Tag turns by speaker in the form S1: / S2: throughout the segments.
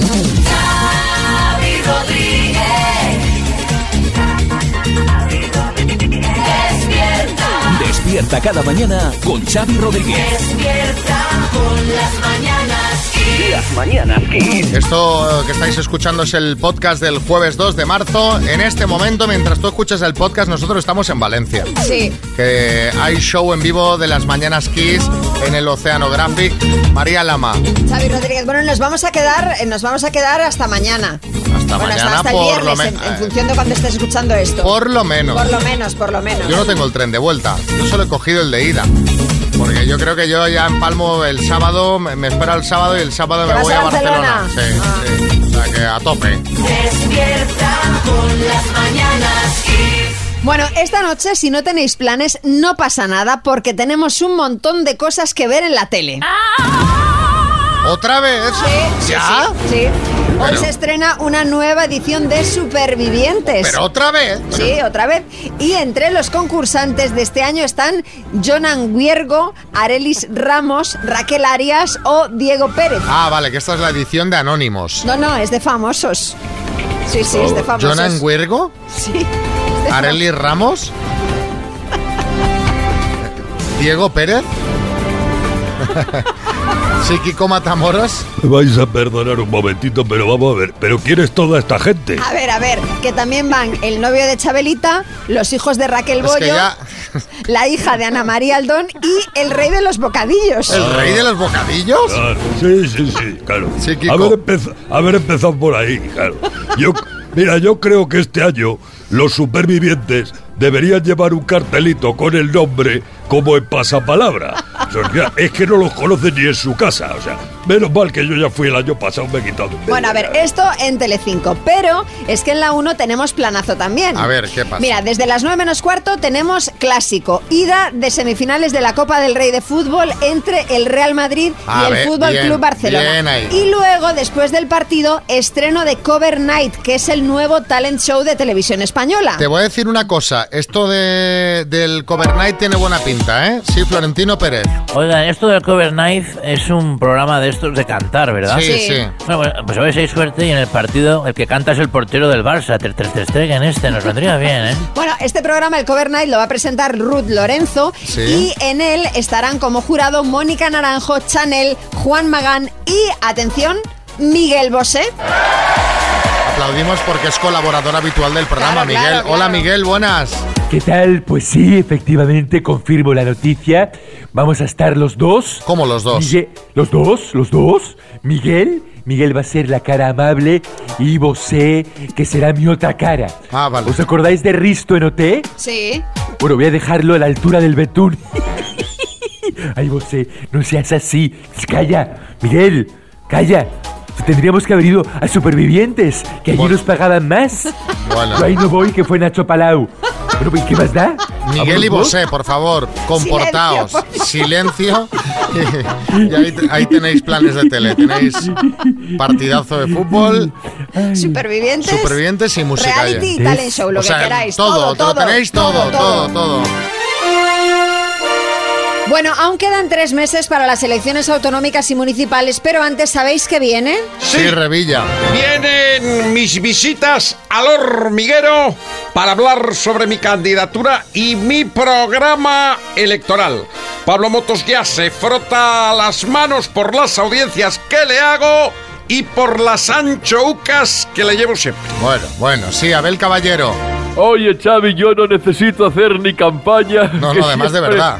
S1: Xavi Rodríguez. Despierta,
S2: Despierta cada mañana con Xavi Rodríguez.
S1: despierta con las mañanas.
S2: Las mañanas Kiss.
S3: Esto eh, que estáis escuchando es el podcast del jueves 2 de marzo. En este momento, mientras tú escuchas el podcast, nosotros estamos en Valencia.
S4: Sí.
S3: Que hay show en vivo de las Mañanas Kiss en el Oceanographic. María Lama,
S4: Xavi Rodríguez, bueno, nos vamos a quedar, eh, nos vamos a quedar hasta mañana.
S3: hasta
S4: bueno,
S3: mañana
S4: hasta, hasta el
S3: por lo
S4: viernes, en,
S3: menos.
S4: en función de cuando estés escuchando esto.
S3: Por lo menos.
S4: Por lo menos, por lo menos.
S3: Yo no tengo el tren de vuelta. Yo solo he cogido el de ida. Porque yo creo que yo ya empalmo el sábado, me, me espera el sábado y el sábado
S4: ¿Te
S3: me voy
S4: a
S3: Barcelona.
S4: Ah.
S3: Sí, sí. O sea que a tope.
S1: Despierta con las mañanas.
S4: Bueno, esta noche, si no tenéis planes, no pasa nada porque tenemos un montón de cosas que ver en la tele.
S3: ¿Otra vez?
S4: Sí,
S3: ¿Ya?
S4: Sí, sí. Hoy
S3: Pero-
S4: se estrena una nueva edición de Supervivientes.
S3: ¿Pero otra vez?
S4: Sí, otra vez. Y entre los concursantes de este año están Jonan Guiergo, Arelis Ramos, Raquel Arias o Diego Pérez.
S3: Ah, vale, que esta es la edición de Anónimos.
S4: No, no, es de famosos. Sí, sí, es de famosos.
S3: Jonan Huergo,
S4: Sí.
S3: Arely Ramos, Diego Pérez, Psíquico Matamoros.
S5: Me vais a perdonar un momentito, pero vamos a ver. ¿Pero quién es toda esta gente?
S4: A ver, a ver, que también van el novio de Chabelita, los hijos de Raquel
S3: Es
S4: Bollo,
S3: que ya.
S4: la hija de Ana María Aldón y el rey de los bocadillos.
S3: ¿El rey de los bocadillos?
S5: Claro, sí, sí, sí, claro.
S3: Sí, Kiko.
S5: haber, empeza- haber empezado por ahí, claro. Yo, mira, yo creo que este año los supervivientes deberían llevar un cartelito con el nombre como en pasapalabra. O sea, es que no los conocen ni en su casa. O sea, menos mal que yo ya fui el año pasado, me he quitado.
S4: Bueno, a ver, esto en Telecinco, pero es que en la 1 tenemos planazo también.
S3: A ver, ¿qué pasa?
S4: Mira, desde las 9 menos cuarto tenemos clásico, ida de semifinales de la Copa del Rey de Fútbol entre el Real Madrid
S3: A
S4: y el
S3: ver,
S4: Fútbol
S3: bien,
S4: Club Barcelona.
S3: bien ahí.
S4: Y luego, después del partido, estreno de Cover Night, que es el nuevo talent show de televisión española.
S3: Te voy a decir una cosa. Esto de, del Cover Night tiene buena pinta, ¿eh? Sí, Florentino Pérez.
S6: Oigan, esto del Cover Night es un programa de estos de cantar, ¿verdad?
S3: Sí,
S4: Sí.
S3: sí.
S6: Bueno, pues, pues a ver si hay suerte y en el partido el que canta es el portero del Barça, Ter Ter Stegen este, nos vendría bien, ¿eh?
S4: Bueno, este programa, el Cover Night, lo va a presentar Ruth Lorenzo
S3: Sí.
S4: y en él estarán como jurado Mónica Naranjo, Chanel, Juan Magán y, atención, Miguel Bosé.
S3: Aplaudimos porque es colaborador habitual del programa,
S4: Claro,
S3: Miguel.
S4: claro,
S3: Hola. Miguel, buenas.
S7: ¿Qué tal? Pues sí, efectivamente, confirmo la noticia. Vamos a estar los dos.
S3: ¿Cómo los dos?
S7: Miguel- los dos, los dos. Miguel, Miguel va a ser la cara amable y Bosé, que será mi otra cara.
S3: Ah, vale.
S7: ¿Os acordáis de Risto en OT?
S4: Sí.
S7: Bueno, voy a dejarlo a la altura del betún. Ay, Bosé, no seas así. Calla, Miguel, calla. Tendríamos que haber ido a Supervivientes, que allí
S3: Bueno.
S7: nos pagaban más.
S3: Bueno.
S7: Yo ahí no voy, que fue Nacho Palau. Bueno, pues, ¿qué más da?
S3: Miguel y. Bosé, por favor, comportaos.
S4: Silencio,
S3: Silencio. y ahí, ahí tenéis planes de tele. Tenéis partidazo de fútbol,
S4: Supervivientes.
S3: supervivientes y música.
S4: Reality y talent show, lo
S3: O sea,
S4: que queráis.
S3: todo,
S4: todo,
S3: lo tenéis todo, todo, todo.
S4: Bueno, aún quedan tres meses para las elecciones autonómicas y municipales, pero antes, ¿sabéis qué viene?
S3: Sí, Revilla.
S8: Vienen mis visitas al hormiguero para hablar sobre mi candidatura y mi programa electoral. Pablo Motos ya se frota las manos por las audiencias que le hago y por las anchoucas que le llevo siempre.
S3: Bueno, bueno, sí, Abel Caballero.
S9: Oye, Xavi, yo no necesito hacer ni campaña.
S3: No, no, además de verdad.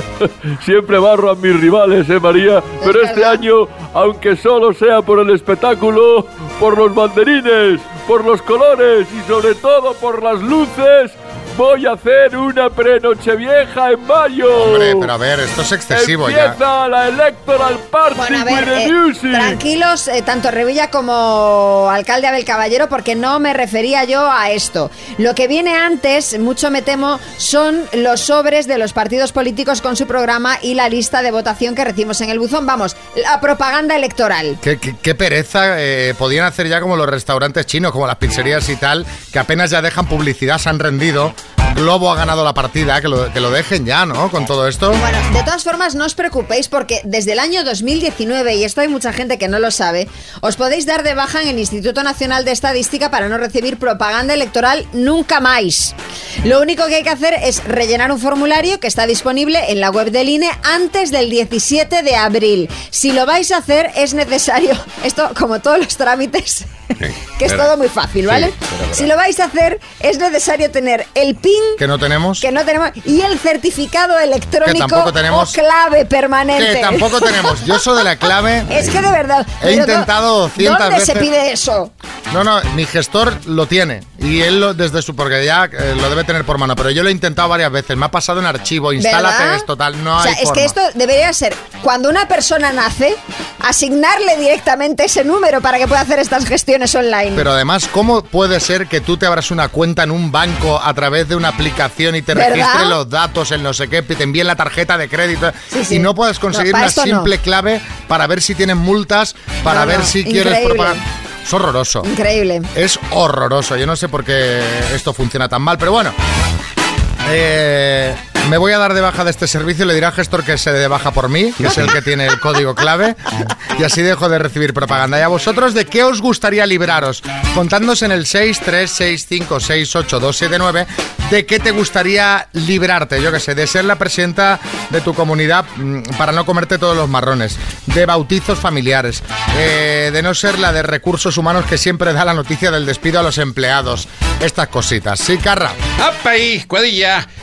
S9: Siempre barro a mis rivales, ¿eh, María? Pero este
S4: verdad.
S9: año, aunque solo sea por el espectáculo, por los banderines, por los colores y sobre todo por las luces, voy a hacer una pre-Nochevieja en mayo.
S3: Hombre, pero a ver, esto es excesivo ya.
S9: Empieza la Electoral Party
S4: Bueno, a ver,
S9: with the
S4: eh,
S9: music.
S4: tranquilos, eh, tanto Revilla como alcalde Abel Caballero, porque no me refería yo a esto. Lo que viene antes, mucho me temo, son los sobres de los partidos políticos con su programa y la lista de votación que recibimos en el buzón. Vamos, la propaganda electoral.
S3: Qué, qué- qué pereza eh, podían hacer ya como los restaurantes chinos, como las pizzerías y tal, que apenas ya dejan publicidad, se han rendido. Globo ha ganado la partida, que lo, dejen ya, ¿no? Con todo esto.
S4: Bueno, de todas formas, no os preocupéis porque desde el año 2019, y esto hay mucha gente que no lo sabe, os podéis dar de baja en el Instituto Nacional de Estadística para no recibir propaganda electoral nunca más. Lo único que hay que hacer es rellenar un formulario que está disponible en la web del INE antes del 17 de abril. Si lo vais a hacer, es necesario, esto como todos los trámites, que es todo muy fácil, ¿vale?
S3: sí,
S4: Si lo vais a hacer, es necesario tener el PIN
S3: Que no tenemos.
S4: que no tenemos y el certificado electrónico
S3: tampoco tenemos.
S4: o clave permanente.
S3: Que tampoco tenemos. Yo eso de la clave.
S4: Es que de verdad.
S3: He intentado
S4: ¿dó-
S3: 200
S4: ¿Dónde se
S3: veces.
S4: pide eso?
S3: No, no, mi gestor lo tiene. Y él lo, desde su. Porque ya eh, lo debe tener por mano. Pero yo lo he intentado varias veces. Me ha pasado en archivo. Instálate
S4: ¿Verdad?
S3: esto, tal. No
S4: o sea,
S3: hay
S4: es
S3: forma.
S4: que esto debería ser cuando una persona nace, asignarle directamente ese número para que pueda hacer estas gestiones online.
S3: Pero además, ¿cómo puede ser que tú te abras una cuenta en un banco a través de una aplicación y te
S4: ¿Verdad?
S3: registre los datos, el no sé qué, te envíen la tarjeta de crédito
S4: Sí, sí.
S3: y no puedes
S4: No,
S3: conseguir
S4: para
S3: una
S4: no.
S3: simple clave para ver si tienen multas, para
S4: No,
S3: ver
S4: no,
S3: si quieres propagar? Es horroroso.
S4: Increíble.
S3: Es horroroso. Yo no sé por qué esto funciona tan mal, pero bueno. Eh, me voy a dar de baja de este servicio. Le dirá al gestor que se dé de baja por mí, que es el que tiene el código clave. Y así dejo de recibir propaganda. ¿Y a vosotros de qué os gustaría libraros? Contadnos en el 636568279 de qué te gustaría librarte. Yo qué sé, de ser la presidenta de tu comunidad mm, para no comerte todos los marrones. De bautizos familiares. eh, de no ser la de recursos humanos que siempre da la noticia del despido a los empleados. Estas cositas. Sí, Carra.
S8: ¡Apa ahí,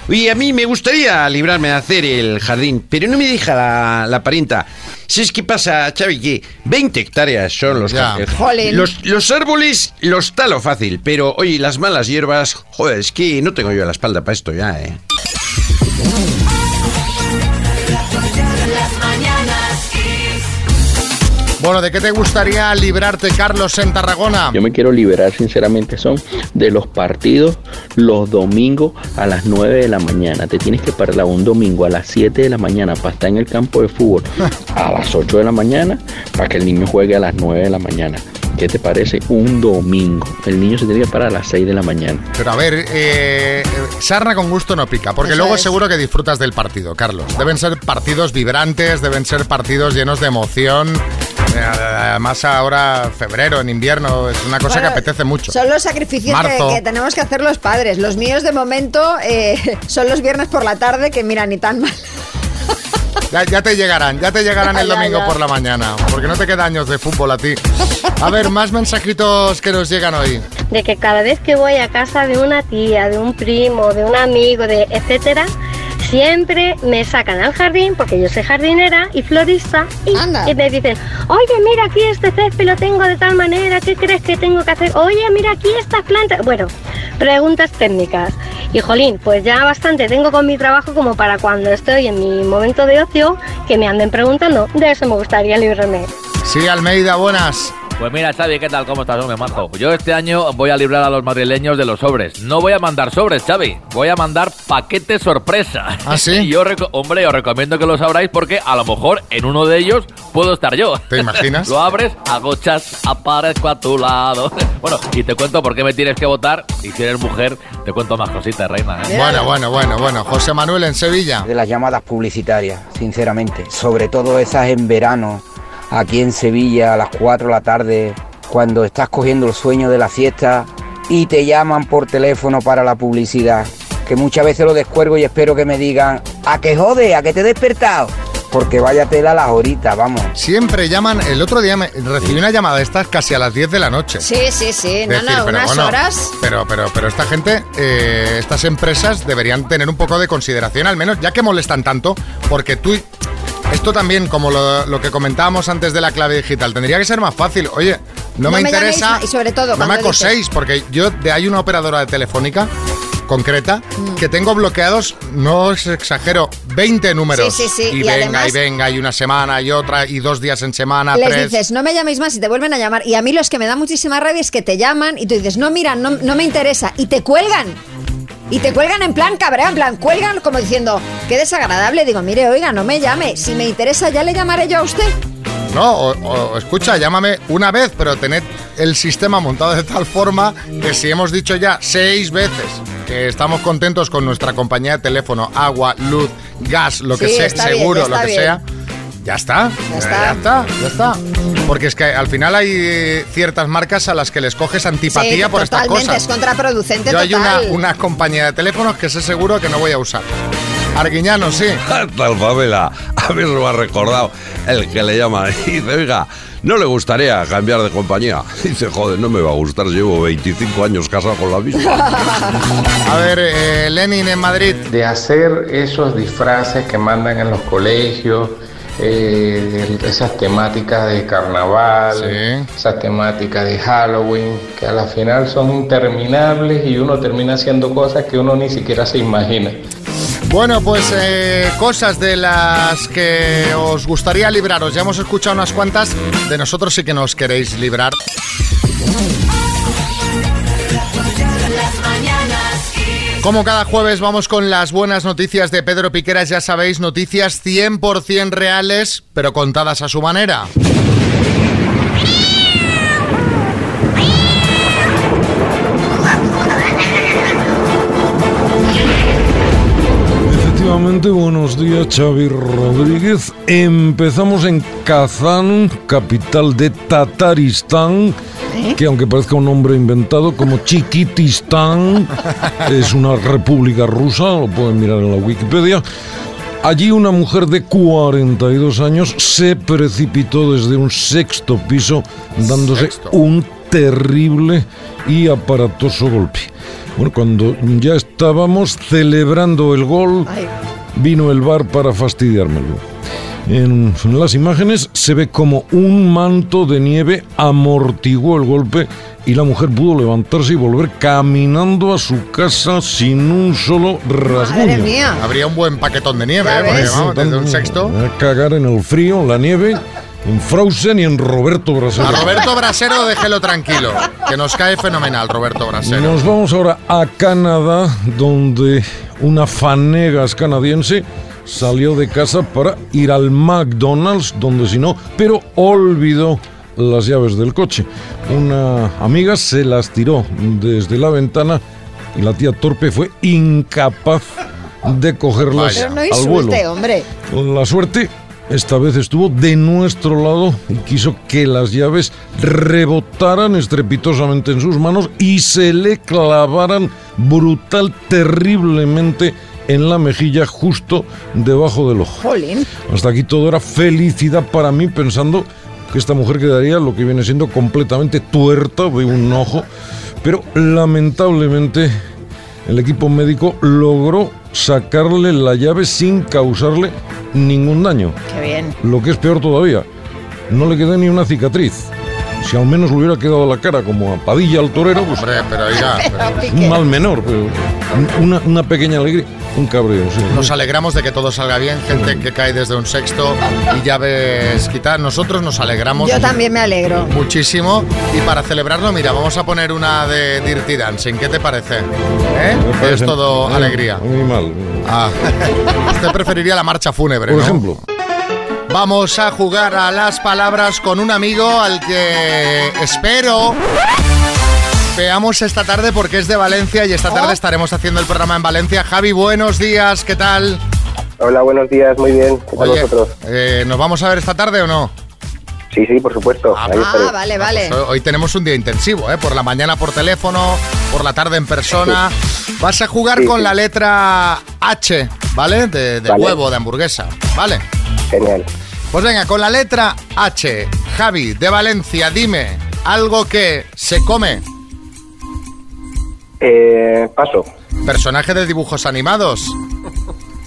S8: Y a mí me gustaría librarme de hacer el jardín, pero no me deja la, la parienta. ¿Sabes qué pasa, Xavi? Que 20 hectáreas son los...
S3: Ya.
S8: el-
S4: Jolín.
S8: los, los árboles los talo fácil, pero oye, las malas hierbas... Joder, es que no tengo yo la espalda para esto ya, ¿eh?
S3: Bueno, ¿de qué te gustaría librarte, Carlos, en Tarragona?
S10: Yo me quiero liberar sinceramente son de los partidos los domingos a las 9 de la mañana. Te tienes que parar un domingo a las 7 de la mañana para estar en el campo de fútbol a las 8 de la mañana para que el niño juegue a las 9 de la mañana. ¿Qué te parece? Un domingo. El niño se tiene que parar a las 6 de la mañana.
S3: Pero a ver, eh, sarna con gusto no pica, porque
S4: Eso
S3: luego
S4: es.
S3: seguro que disfrutas del partido, Carlos. Deben ser partidos vibrantes, deben ser partidos llenos de emoción. Además ahora febrero, en invierno, es una cosa
S4: Bueno,
S3: que apetece mucho.
S4: Son los sacrificios que, tenemos que hacer los padres. Los míos de momento eh, son los viernes por la tarde, que mira, ni tan mal.
S3: Ya, ya te llegarán, ya te llegarán el domingo
S4: ya.
S3: por la mañana, porque no te queda años de fútbol a ti. A ver, más mensajitos que nos llegan hoy.
S11: de que cada vez que voy a casa de una tía, de un primo, de un amigo, de etcétera, siempre me sacan al jardín porque yo soy jardinera y florista y, me dicen, oye, mira aquí este césped lo tengo de tal manera, ¿qué crees que tengo que hacer? Oye, mira aquí estas plantas. Bueno, preguntas técnicas. Y jolín, pues ya bastante tengo con mi trabajo como para cuando estoy en mi momento de ocio que me anden preguntando. De eso me gustaría librarme.
S3: Sí, Almeida, buenas.
S6: Pues mira, Xavi, ¿qué tal? ¿Cómo estás, hombre, majo? Yo este año voy a librar a los madrileños de los sobres. No voy a mandar sobres, Xavi. Voy a mandar paquetes sorpresa.
S3: ¿Ah, sí?
S6: Y yo, hombre, os recomiendo que los abráis porque a lo mejor en uno de ellos puedo estar yo.
S3: ¿Te imaginas?
S6: Lo abres, hago chas, aparezco a tu lado. Bueno, y te cuento por qué me tienes que votar. Y si eres mujer, te cuento más cositas, reina. ¿eh?
S3: Bueno, bueno, bueno, bueno. José Manuel en Sevilla.
S12: de las llamadas publicitarias, sinceramente. Sobre todo esas en verano, aquí en Sevilla, a las 4 de la tarde, cuando estás cogiendo el sueño de la fiesta y te llaman por teléfono para la publicidad. Que muchas veces lo descuelgo y espero que me digan, ¿a qué jode? ¿A qué te he despertado? Porque vaya tela las horitas, vamos.
S3: Siempre llaman. El otro día me, recibí una llamada de estas casi a las 10 de la noche.
S4: Sí, sí, sí. No,
S3: Decir,
S4: no,
S3: pero
S4: unas
S3: bueno,
S4: horas.
S3: Pero, pero, pero esta gente, eh, estas empresas deberían tener un poco de consideración, al menos, ya que molestan tanto, porque tú. Esto también, como lo, lo que comentábamos antes de la clave digital, tendría que ser más fácil. Oye, no,
S4: No
S3: me, interesa.
S4: ma- y sobre todo,
S3: no me acoséis, porque yo de hay una operadora de telefónica concreta
S4: Mm.
S3: que tengo bloqueados, no os exagero, 20 números.
S4: Sí, sí, sí,
S3: Y,
S4: y
S3: venga,
S4: además-
S3: y venga, y una semana, y otra, y dos días en semana,
S4: Les
S3: tres.
S4: dices, no me llaméis más y te vuelven a llamar. Y a mí los que me da muchísima rabia es que te llaman y tú dices, no, mira, no, no me interesa. Y te cuelgan. Y te cuelgan en plan cabrea, en plan, cuelgan como diciendo, qué desagradable. Digo, mire, oiga, no me llame. Si me interesa, ya le llamaré yo a usted.
S3: No, o, o, escucha, llámame una vez, pero tened el sistema montado de tal forma que si hemos dicho ya seis veces que estamos contentos con nuestra compañía de teléfono, agua, luz, gas, lo que
S4: Sí,
S3: sea,
S4: bien,
S3: seguro, lo que
S4: bien.
S3: sea. Ya está,
S4: Ya está.
S3: ya está, ya está. Porque es que al final hay eh, ciertas marcas a las que les coges antipatía
S4: Sí,
S3: por estas
S4: totalmente,
S3: cosas.
S4: es contraproducente
S3: Yo hay una, una compañía de teléfonos que sé seguro que no voy a usar. Arguiñano, sí.
S8: Tal Pamela, a mí se me ha recordado el que le llama y dice, oiga, ¿no le gustaría cambiar de compañía? Dice, joder, no me va a gustar, llevo 25 años casado con la misma.
S3: A ver, eh, Lenin en Madrid.
S13: de hacer esos disfraces que mandan en los colegios, eh, esas temáticas de carnaval, esas temáticas de Halloween, que a la final son interminables y uno termina haciendo cosas que uno ni siquiera se imagina.
S3: Bueno, pues eh, cosas de las que os gustaría libraros. Ya hemos escuchado unas cuantas. De nosotros sí que nos queréis librar. Como cada jueves vamos con las buenas noticias de Pedro Piqueras, ya sabéis, noticias 100% reales, pero contadas a su manera.
S5: Efectivamente, buenos días, Xavi Rodríguez. Empezamos en Kazán, capital de Tataristán, que aunque parezca un nombre inventado como Chiquitistán, es una república rusa, lo pueden mirar en la Wikipedia. Allí una mujer de 42 años se precipitó desde un sexto piso dándose un terrible y aparatoso golpe. Bueno, cuando ya estábamos celebrando el gol, vino el bar para fastidiármelo. En las imágenes se ve como un manto de nieve amortiguó el golpe y la mujer pudo levantarse y volver caminando a su casa sin un solo rasguño.
S3: Habría un buen paquetón de nieve, ¿eh? Porque, vamos, desde un sexto.
S5: A cagar en el frío, la nieve, en Frozen y en Roberto Brasero.
S3: A Roberto Brasero déjelo tranquilo, que nos cae fenomenal Roberto Brasero.
S5: Nos vamos ahora a Canadá, donde una fanegas canadiense salió de casa para ir al McDonald's, donde si no, pero olvidó las llaves del coche. Una amiga se las tiró desde la ventana y la tía torpe fue incapaz de cogerlas
S4: Pero no
S5: al vuelo.
S4: insulte, hombre.
S5: La suerte esta vez estuvo de nuestro lado y quiso que las llaves rebotaran estrepitosamente en sus manos y se le clavaran brutal, terriblemente en la mejilla justo debajo del ojo.
S4: Jolín.
S5: Hasta aquí todo era felicidad para mí pensando que esta mujer quedaría lo que viene siendo completamente tuerta de un ojo, pero lamentablemente el equipo médico logró sacarle la llave sin causarle ningún daño.
S4: Qué bien.
S5: Lo que es peor todavía, no le quedó ni una cicatriz. Si al menos le hubiera quedado la cara como a Padilla al torero, pues
S3: Hombre, pero pero-
S5: un mal menor, pero una, una pequeña alegría, un cabreo. sí.
S3: Nos alegramos de que todo salga bien, gente que cae desde un sexto y llaves quitar. Nosotros nos alegramos
S4: Yo también me alegro.
S3: muchísimo y para celebrarlo, mira, vamos a poner una de Dirty Dancing. ¿Qué te parece? ¿Eh? Es todo
S5: eh,
S3: alegría.
S5: Muy mal.
S3: Ah, usted preferiría la marcha fúnebre,
S5: Por
S3: ¿no?
S5: ejemplo.
S3: Vamos a jugar a las palabras con un amigo al que espero veamos esta tarde porque es de Valencia y esta
S4: Oh.
S3: tarde estaremos haciendo el programa en Valencia. Javi, buenos días, ¿qué tal?
S14: Hola, buenos días, muy bien. ¿Qué tal
S3: Oye,
S14: vosotros?
S3: eh, ¿nos vamos a ver esta tarde o no?
S14: Sí, sí, por supuesto.
S4: Ah, vale, vale.
S3: Pues hoy, tenemos un día intensivo, ¿eh? Por la mañana por teléfono, por la tarde en persona. Vas a jugar
S14: Sí,
S3: con
S14: sí.
S3: la letra H, ¿vale? De, de
S14: Vale.
S3: huevo, de hamburguesa, ¿vale?
S14: Genial.
S3: Pues venga, con la letra H, Javi, de Valencia, dime algo que se come.
S14: Eh, paso.
S3: Personaje de dibujos animados.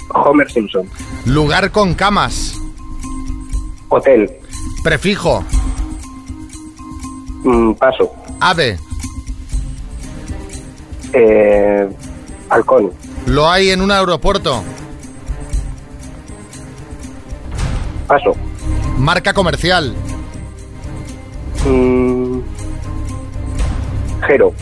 S14: Homer Simpson.
S3: Lugar con camas.
S14: Hotel.
S3: Prefijo.
S14: Mm, paso.
S3: Ave.
S14: Eh, halcón.
S3: Lo hay en un aeropuerto.
S14: Paso.
S3: Marca comercial.
S14: Mm, Jero.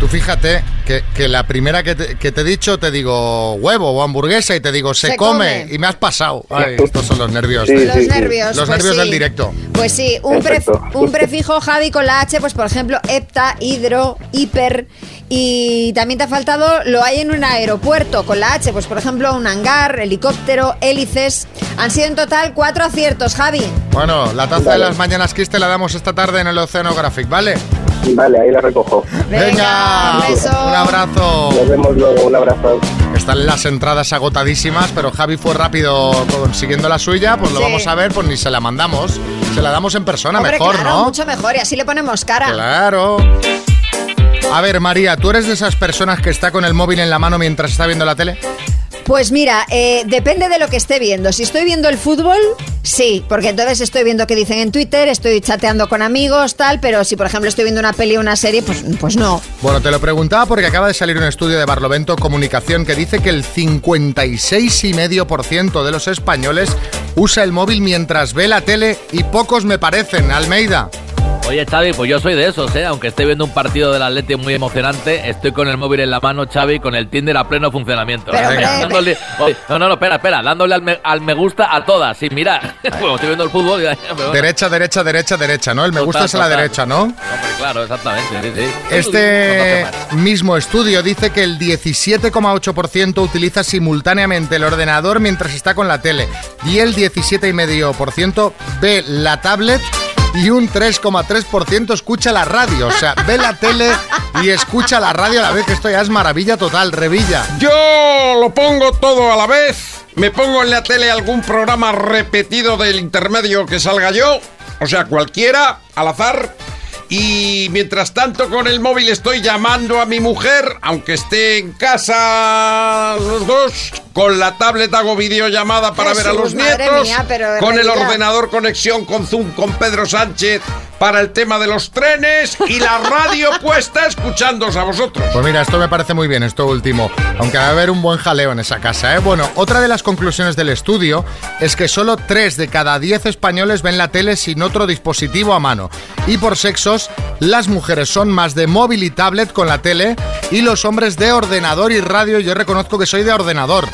S3: Tú fíjate que, que la primera que te, que te he dicho te digo huevo o hamburguesa y te digo se,
S4: Se
S3: come.
S4: come.
S3: y me has pasado. Ay, estos son los nervios.
S4: Sí, Los sí, sí. nervios,
S3: Los
S4: pues
S3: nervios
S4: sí.
S3: del directo.
S4: Pues sí, un, pref- un prefijo Javi con la H, pues por ejemplo, hepta, hidro, hiper. Y también te ha faltado, lo hay en un aeropuerto con la H, pues por ejemplo, un hangar, helicóptero, hélices. Han sido en total cuatro aciertos, Javi.
S3: Bueno, la taza de las mañanas Kiss te la damos esta tarde en el Oceanographic, ¿vale?
S14: Vale, ahí la recojo.
S3: Venga,
S4: un beso.
S3: un abrazo.
S14: Nos vemos luego, un abrazo.
S3: Están las entradas agotadísimas, pero Javi fue rápido consiguiendo la suya, pues lo
S4: Sí.
S3: vamos a ver, pues ni se la mandamos. Se la damos en persona,
S4: Hombre,
S3: mejor,
S4: claro,
S3: ¿no?
S4: mucho mejor y así le ponemos cara.
S3: Claro. A ver, María, ¿tú eres de esas personas que está con el móvil en la mano mientras está viendo la tele?
S4: Pues mira, eh, depende de lo que esté viendo. Si estoy viendo el fútbol, sí, porque entonces estoy viendo qué dicen en Twitter, estoy chateando con amigos, tal, pero si por ejemplo estoy viendo una peli o una serie, pues, pues no.
S3: Bueno, te lo preguntaba porque acaba de salir un estudio de Barlovento Comunicación que dice que el 56,5% de los españoles usa el móvil mientras ve la tele y pocos me parecen, Almeida.
S6: Oye, Xavi, pues yo soy de esos, ¿eh? Aunque esté viendo un partido del Atleti muy emocionante, estoy con el móvil en la mano, Xavi, con el Tinder a pleno funcionamiento.
S4: Pero,
S6: Dándole- no, no, no, espera, espera, dándole al me, al me gusta a todas, sin mirar. bueno, estoy viendo el fútbol y...
S3: Derecha, derecha, derecha, derecha, ¿no? El me
S6: Total,
S3: gusta es a la
S6: total.
S3: derecha, ¿no?
S6: Hombre, claro, exactamente, sí, sí.
S3: Este mismo estudio dice que el 17,8% utiliza simultáneamente el ordenador mientras está con la tele y el 17,5% ve la tablet y un 3,3% escucha la radio. O sea, ve la tele y escucha la radio a la vez que esto ya es maravilla total, revilla.
S8: Yo lo pongo todo a la vez. Me pongo en la tele algún programa repetido del intermedio que salga yo. O sea, cualquiera, al azar. Y mientras tanto con el móvil estoy llamando a mi mujer, aunque esté en casa los dos. Con la tablet hago videollamada para ver a los nietos.
S4: mía, pero en
S8: con el ordenador conexión con Zoom con Pedro Sánchez para el tema de los trenes. Y la radio puesta escuchándoos a vosotros.
S3: Pues mira, esto me parece muy bien, esto último. Aunque va a haber un buen jaleo en esa casa, ¿eh? Bueno, otra de las conclusiones del estudio es que solo 3 de cada 10 españoles ven la tele sin otro dispositivo a mano. Y por sexos, las mujeres son más de móvil y tablet con la tele y los hombres de ordenador y radio. Yo reconozco que soy de ordenador.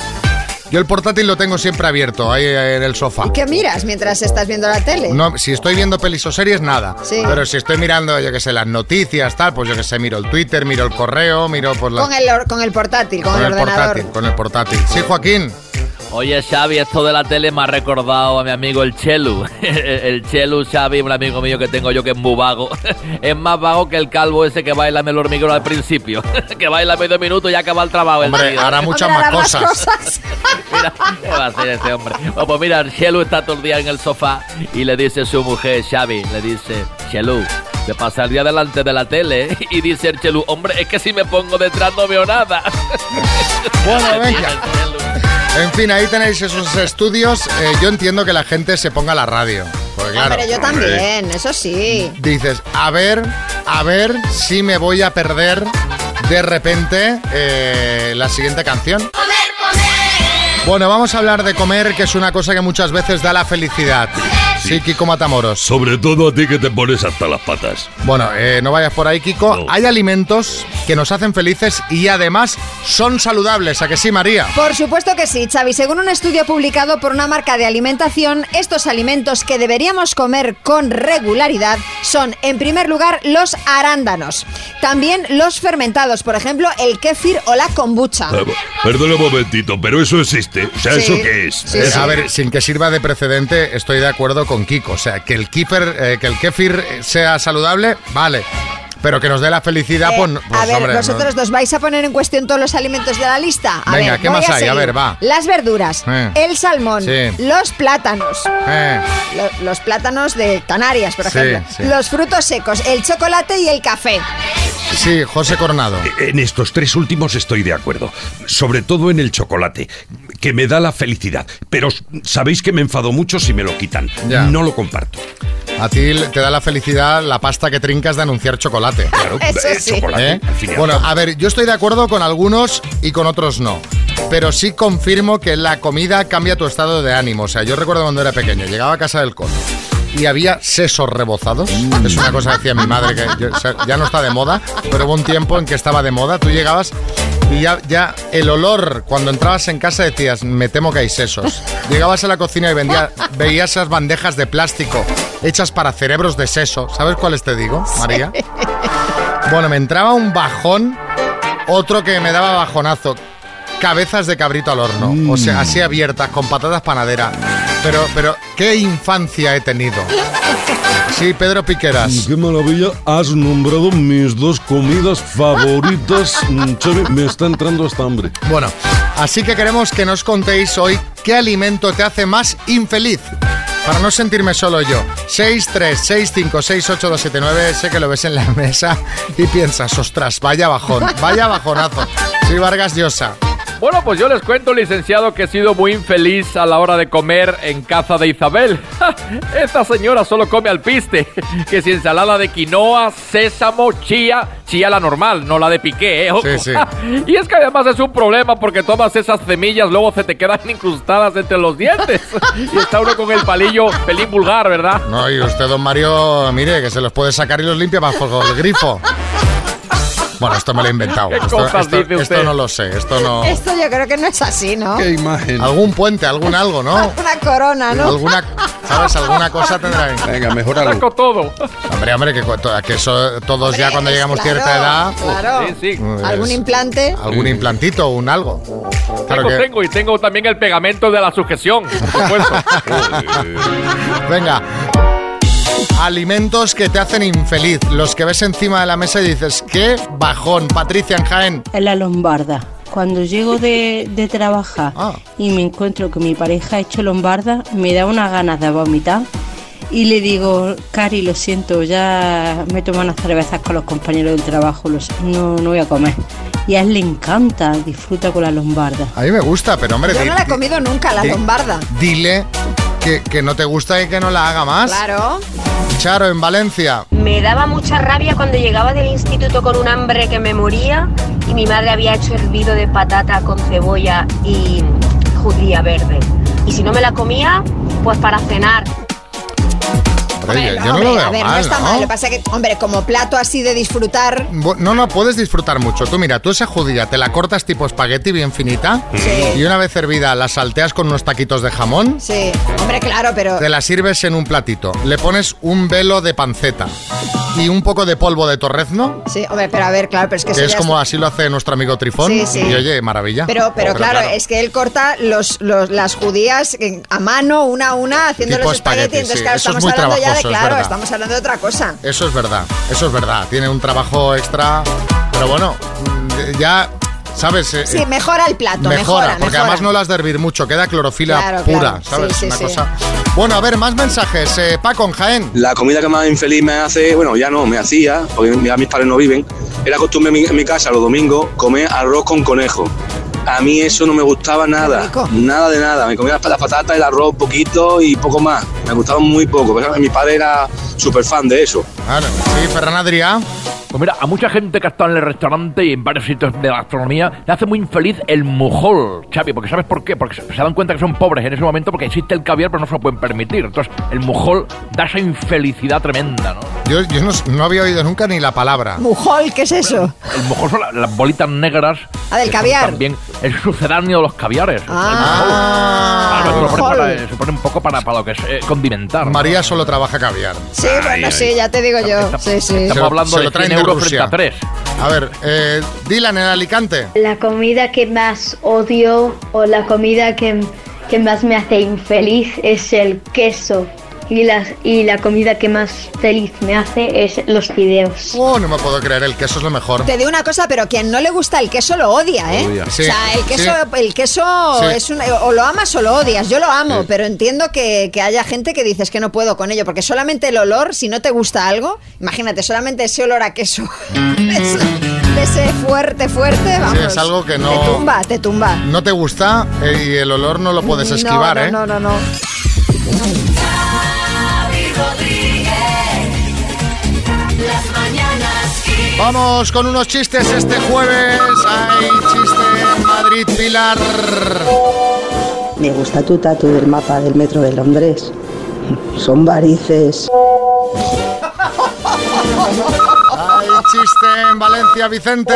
S3: Yo el portátil lo tengo siempre abierto, ahí en el sofá.
S4: ¿Y qué miras mientras estás viendo la tele?
S3: No, si estoy viendo pelis o series, nada.
S4: Sí.
S3: Pero si estoy mirando, yo que sé, las noticias, tal, pues yo que sé, miro el Twitter, miro el correo, miro por la...
S4: Con el, con el portátil, con,
S3: Con
S4: el,
S3: el
S4: ordenador.
S3: portátil, con el portátil. Sí, Joaquín.
S6: Oye, Xavi, esto de la tele me ha recordado a mi amigo el Chelu. El Chelu, Xavi, un amigo mío que tengo yo que es muy vago. Es más vago que el calvo ese que baila en el hormiguero al principio. Que baila medio minuto y acaba el trabajo. el
S3: Hombre,
S6: tío.
S3: hará muchas
S4: Hombre,
S3: más
S4: hará
S3: cosas.
S6: Mira, ¿qué va a hacer ese hombre? Bueno, pues mira, Chelu está todo el día en el sofá y le dice a su mujer, Xavi, le dice, Chelu, te pasaría delante de la tele. Y dice el Chelu, hombre, es que si me pongo detrás no veo nada.
S3: Bueno, venga. En fin, ahí tenéis esos estudios. Eh, yo entiendo que la gente se ponga la radio. Porque claro,
S4: Hombre, yo también, eso sí.
S3: dices, a ver, a ver si me voy a perder de repente eh, la siguiente canción. Bueno, vamos a hablar de comer, que es una cosa que muchas veces da la felicidad. Sí, Kiko Matamoros.
S5: Sobre todo a ti que te pones hasta las patas.
S3: Bueno, eh, no vayas por ahí, Kiko. Hay alimentos que nos hacen felices y además son saludables. ¿A que sí, María?
S4: Por supuesto que sí, Xavi. Según un estudio publicado por una marca de alimentación, estos alimentos que deberíamos comer con regularidad son, en primer lugar, los arándanos. También los fermentados, por ejemplo, el kéfir o la kombucha.
S5: Eh, Perdona un momentito, pero eso existe. O sea,
S4: Sí.
S5: ¿eso qué es?
S3: Eh, A ver, sin que sirva de precedente, estoy de acuerdo con Kiko. O sea, que el kéfir, eh, que el kéfir sea saludable, vale. Pero que nos dé la felicidad,
S4: Eh,
S3: pues, no- pues,
S4: a ver,
S3: hombre, no-
S4: vosotros nos vais a poner en cuestión todos los alimentos de la lista. A
S3: Venga,
S4: ver,
S3: ¿qué más hay? A ver, va.
S4: Las verduras,
S3: Eh.
S4: el salmón,
S3: Sí.
S4: los plátanos,
S3: Eh,
S4: lo- los plátanos de Canarias, por
S3: Sí,
S4: ejemplo,
S3: sí.
S4: los frutos secos, el chocolate y el café.
S3: sí, José Coronado.
S8: En estos tres últimos estoy de acuerdo. Sobre todo en el chocolate, que me da la felicidad. Pero sabéis que me enfado mucho si me lo quitan.
S3: Ya.
S8: No lo comparto.
S3: A ti te da la felicidad la pasta que trincas de anunciar chocolate.
S8: Claro,
S4: Eso
S8: eh,
S4: sí.
S8: chocolate.
S3: ¿Eh?
S8: al fin y al
S3: Bueno,
S8: cabo.
S3: a ver, yo estoy de acuerdo con algunos y con otros no. Pero sí confirmo que la comida cambia tu estado de ánimo. O sea, yo recuerdo cuando era pequeño, llegaba a casa del cole y había sesos rebozados. Es una cosa que decía mi madre que yo- o sea, ya no está de moda, pero hubo un tiempo en que estaba de moda. Tú llegabas y ya, ya el olor, cuando entrabas en casa decías, me temo que hay sesos. Llegabas a la cocina y vendía, veías esas bandejas de plástico hechas para cerebros de seso. ¿Sabes cuáles te digo, María? Bueno, me entraba un bajón, otro que me daba bajonazo. Cabezas de cabrito al horno, o sea, así abiertas, con patatas panaderas. Pero, pero, ¿qué infancia he tenido? Sí, Pedro Piqueras.
S5: Qué maravilla, has nombrado mis dos comidas favoritas. Mm, Xavi, me está entrando hasta hambre.
S3: Bueno, así que queremos que nos contéis hoy qué alimento te hace más infeliz. Para no sentirme solo yo. 636568279, sé que lo ves en la mesa y piensas, ostras, vaya bajón, vaya bajonazo. Sí, Vargas Llosa.
S6: Bueno, pues yo les cuento, licenciado, que he sido muy infeliz a la hora de comer en casa de Isabel. Esta señora solo come al piste, que si ensalada de quinoa, sésamo, chía, chía la normal, no la de piqué, ¿eh? Ojo.
S3: Sí, sí.
S6: Y es que además es un problema porque todas esas semillas luego se te quedan incrustadas entre los dientes. Y está uno con el palillo pelín vulgar, ¿verdad?
S3: No, y usted, don Mario, mire, que se los puede sacar y los limpia bajo el grifo. Bueno, esto me lo he inventado.
S6: ¿Qué
S3: Esto,
S6: cosas
S3: esto-
S6: dice
S3: esto
S6: usted?
S3: no lo sé, esto no...
S4: Esto yo creo que no es así, ¿no?
S15: imagen.
S3: Algún puente, algún algo, ¿no?
S4: Una corona, ¿no?
S3: Alguna, ¿sabes? Alguna cosa tendrá.
S15: Venga, mejoralo.
S6: Saco todo.
S3: Hombre, hombre, que, eso todos ya cuando llegamos a
S4: claro,
S3: cierta edad,
S4: Claro.
S6: Sí, sí.
S3: pues,
S4: ¿Algún implante?
S3: algún implantito o un algo. Claro
S6: Tengo,
S3: que-
S6: tengo, y tengo también el pegamento de la sujeción, por supuesto.
S3: Venga. Alimentos que te hacen infeliz, los que ves encima de la mesa y dices, qué bajón, Patricia en Jaén.
S16: En la lombarda. Cuando llego de, de trabajar
S3: Ah.
S16: y me encuentro que mi pareja ha hecho lombarda, me da unas ganas de vomitar. Y le digo, Cari, lo siento, ya me tomo unas cervezas con los compañeros del trabajo, lo sé, no, no voy a comer. Y a él le encanta, disfruta con la lombarda.
S3: A mí me gusta, pero hombre,
S4: Yo no la he comido nunca, la
S3: di-
S4: lombarda.
S3: dile que, que no te gusta y que no la haga más.
S4: Claro.
S3: Charo, en Valencia.
S17: Me daba mucha rabia cuando llegaba del instituto con un hambre que me moría y mi madre había hecho hervido de patata con cebolla y judía verde. Y si no me la comía, pues para cenar.
S3: Hombre, yo, yo no lo veo
S4: a ver,
S3: mal,
S4: no está
S3: ¿no?
S4: mal. Lo que pasa es que, hombre, como plato así de disfrutar.
S3: No, no, puedes disfrutar mucho. Tú mira, tú esa judía te la cortas tipo espagueti bien finita
S4: Sí.
S3: y una vez hervida la salteas con unos taquitos de jamón,
S4: Sí, hombre, claro, pero.
S3: te la sirves en un platito. Le pones un velo de panceta y un poco de polvo de torrezno,
S4: Sí, hombre, pero a ver, claro, pero es que,
S3: que
S4: eso
S3: es como así lo hace nuestro amigo Trifón.
S4: Sí, sí.
S3: Y oye, maravilla.
S4: Pero, pero, claro, es que él corta los, los- las judías a mano, una a una, haciendo
S3: Tipo
S4: los espaguetis.
S3: espagueti,
S4: Entonces, claro,
S3: Eso es
S4: estamos
S3: muy
S4: hablando ya de,
S3: trabajoso, es
S4: claro,
S3: verdad.
S4: estamos hablando de otra cosa.
S3: Eso es verdad, eso es verdad. Tiene un trabajo extra, pero bueno, mm, ya, ¿sabes? Eh,
S4: Sí, mejora el plato,
S3: mejora,
S4: mejora.
S3: porque
S4: mejora.
S3: además no las de hervir mucho, queda clorofila
S4: Claro,
S3: pura,
S4: claro.
S3: ¿sabes?
S4: Sí, sí,
S3: Una
S4: sí.
S3: cosa. Bueno, a ver, más mensajes. Eh, Paco en Jaén.
S18: La comida que más infeliz me hace, bueno, ya no, me hacía, porque ya mis padres no viven, era costumbre en mi, en mi casa los domingos comer arroz con conejo. A mí eso no me gustaba nada, nada de nada. Me comía las las patatas, el arroz un poquito y poco más. Me gustaba muy poco. Pero mi padre era súper fan de eso.
S3: Claro, sí, Ferran Adrià.
S6: Pues mira, a mucha gente que ha estado en el restaurante y en varios sitios de gastronomía le hace muy infeliz el mujol, Xavi, porque ¿sabes por qué? Porque se se dan cuenta que son pobres en ese momento porque existe el caviar pero no se lo pueden permitir. Entonces, el mujol da esa infelicidad tremenda, ¿no?
S3: Yo, yo no, no había oído nunca ni la palabra.
S4: Mujol, ¿qué es eso?
S6: El mujol son la- las bolitas negras.
S4: Ah, del caviar.
S6: También el sucedáneo de los caviares.
S4: Ah,
S6: Claro, esto lo
S4: mujol.
S6: pone para- se pone un poco para, para lo que es eh, condimentar. ¿no?
S3: María solo trabaja caviar.
S4: Sí, bueno, sí, ya te digo yo. Sí, sí.
S6: Estamos hablando de 100 euros frente a 3.
S3: A ver, eh, Dylan en Alicante.
S19: La comida que más odio o la comida que, que más me hace infeliz es el queso. Y, las, y la comida que más feliz me hace es los fideos.
S3: Oh, no me puedo creer, el queso es lo mejor.
S4: Te digo una cosa, pero quien no le gusta el queso lo odia, ¿eh?
S3: Odia. Sí,
S4: o sea, el queso,
S3: sí.
S4: el queso
S3: Sí.
S4: es una, o lo amas o lo odias. Yo lo amo, pero entiendo que, que haya gente que dices que no puedo con ello, porque solamente el olor, si no te gusta algo, imagínate, solamente ese olor a queso, ese, fuerte, fuerte, vamos.
S3: Sí, es algo que no-
S4: Te tumba, te tumba.
S3: No te gusta eh, y el olor no lo puedes esquivar,
S4: no,
S3: ¿eh?
S4: no, no, no.
S20: Xavi Rodríguez. Las mañanas Kiss.
S3: Vamos con unos chistes este jueves. Hay chiste en Madrid, Pilar.
S21: Me gusta tu tatu del mapa del metro de Londres.
S22: son varices.
S3: Hay chiste en Valencia, Vicente.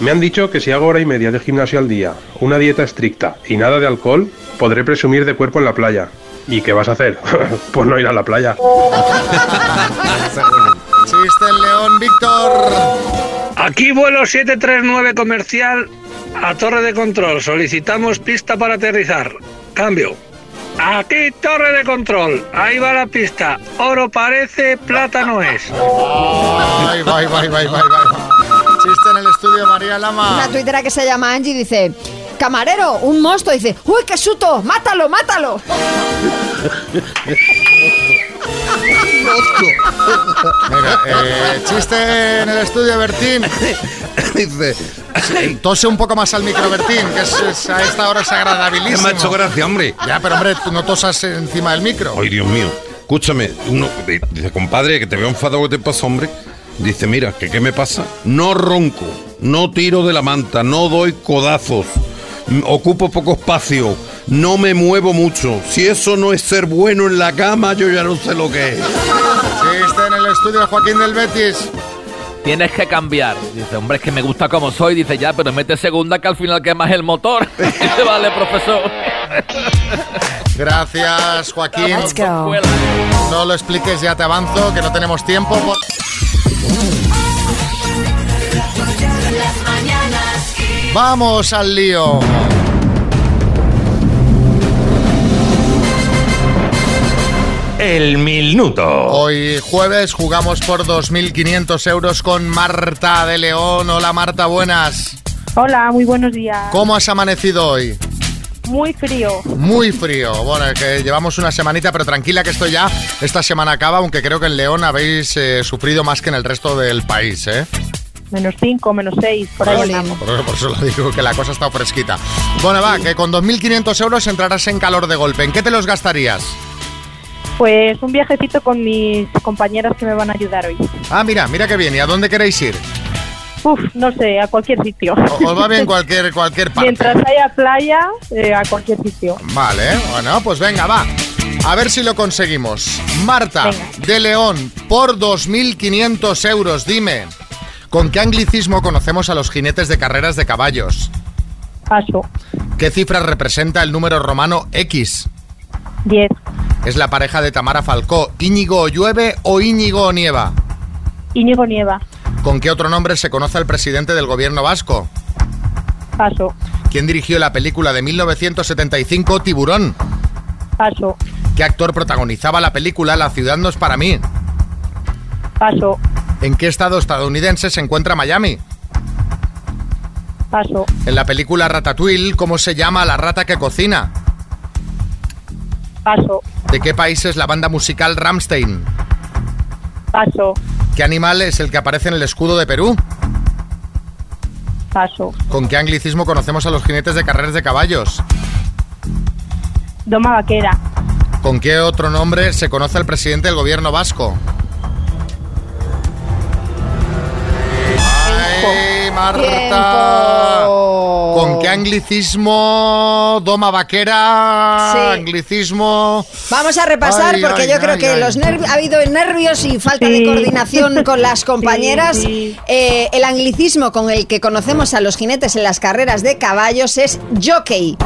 S23: Me han dicho que si hago hora y media de gimnasio al día, una dieta estricta y nada de alcohol, podré presumir de cuerpo en la playa. ¿Y qué vas a hacer? pues no ir a la playa.
S3: Chiste en León, Víctor.
S24: Aquí vuelo 739 comercial a torre de control. Solicitamos pista para aterrizar. Cambio. Aquí torre de control. Ahí va la pista. Oro parece, plata no es.
S3: Ay, bye, bye, bye, bye, bye. Chiste en el estudio, María Lama.
S4: Una tuitera que se llama Angie dice, camarero, un monstruo, dice, uy, qué susto, mátalo, mátalo.
S3: Mira, eh, chiste en el estudio, Bertín.
S15: Dice.
S3: Tose un poco más al micro, Bertín, que es, es- a esta hora es agradabilísimo.
S15: Que me ha hecho gracia, hombre.
S3: Ya, pero hombre, tú no tosas encima del micro.
S15: Ay, Dios mío. Escúchame, uno di- dice, compadre, que te veo enfadado, ¿qué te pasa, hombre? Dice, mira, que qué me pasa. No ronco, no tiro de la manta, no doy codazos, ocupo poco espacio, no me muevo mucho. Si eso no es ser bueno en la cama, yo ya no sé lo que es.
S3: Chiste en el estudio, Joaquín del Betis.
S6: Tienes que cambiar. Dice, hombre, es que me gusta como soy. Dice, ya, pero mete segunda que al final quemas el motor. Dice, vale, profesor.
S3: Gracias, Joaquín.
S6: Let's go.
S3: No lo expliques, ya te avanzo, que no tenemos tiempo. Por- Vamos al lío.
S25: El minuto.
S3: Hoy jueves jugamos por 2.500 euros con Marta de León. Hola Marta, buenas.
S26: Hola, muy buenos días.
S3: ¿Cómo has amanecido hoy?
S26: Muy frío.
S3: Muy frío. Bueno, que llevamos una semanita, pero tranquila que esto ya, esta semana acaba, aunque creo que en León habéis eh, sufrido más que en el resto del país, ¿eh?
S26: Menos 5, menos 6, por ahí andamos.
S3: Por, por eso lo digo, que la cosa está fresquita. Bueno, va, que con 2.500 euros entrarás en calor de golpe. ¿En qué te los gastarías?
S26: Pues un viajecito con mis compañeras que me van a ayudar hoy.
S3: Ah, mira, mira qué bien. ¿Y a dónde queréis ir?
S26: Uf, no sé, a cualquier sitio.
S3: O- Os va bien cualquier, cualquier parte.
S26: Mientras haya playa, eh, a cualquier sitio.
S3: Vale, bueno, pues venga, va. A ver si lo conseguimos. Marta, de León, por 2.500 euros, dime, ¿con qué anglicismo conocemos a los jinetes de carreras de caballos?
S26: Paso.
S3: ¿Qué cifra representa el número romano X?
S26: 10.
S3: Es la pareja de Tamara Falcó. ¿Íñigo llueve o Íñigo nieva?
S26: Íñigo Nieva.
S3: ¿Con qué otro nombre se conoce al presidente del gobierno vasco?
S26: Paso.
S3: ¿Quién dirigió la película de 1975 Tiburón?
S26: Paso.
S3: ¿Qué actor protagonizaba la película La ciudad no es para mí?
S26: Paso.
S3: ¿En qué estado estadounidense se encuentra Miami?
S26: Paso.
S3: En la película Ratatouille, ¿cómo se llama la rata que cocina?
S26: Paso.
S3: ¿De qué país es la banda musical Ramstein?
S26: Paso.
S3: ¿Qué animal es el que aparece en el escudo de Perú?
S26: Paso.
S3: ¿Con qué anglicismo conocemos a los jinetes de carreras de caballos?
S26: Doma vaquera.
S3: ¿Con qué otro nombre se conoce al presidente del gobierno vasco? ¡Ay, Marta! ¿Con qué anglicismo? Doma vaquera,
S4: Sí.
S3: anglicismo.
S4: Vamos a repasar
S3: Ay,
S4: porque
S3: ay,
S4: yo creo
S3: ay,
S4: que
S3: ay.
S4: los nerv- ha habido nervios y falta de coordinación con las compañeras.
S26: Sí,
S4: Eh, el anglicismo con el que conocemos a los jinetes en las carreras de caballos es jockey.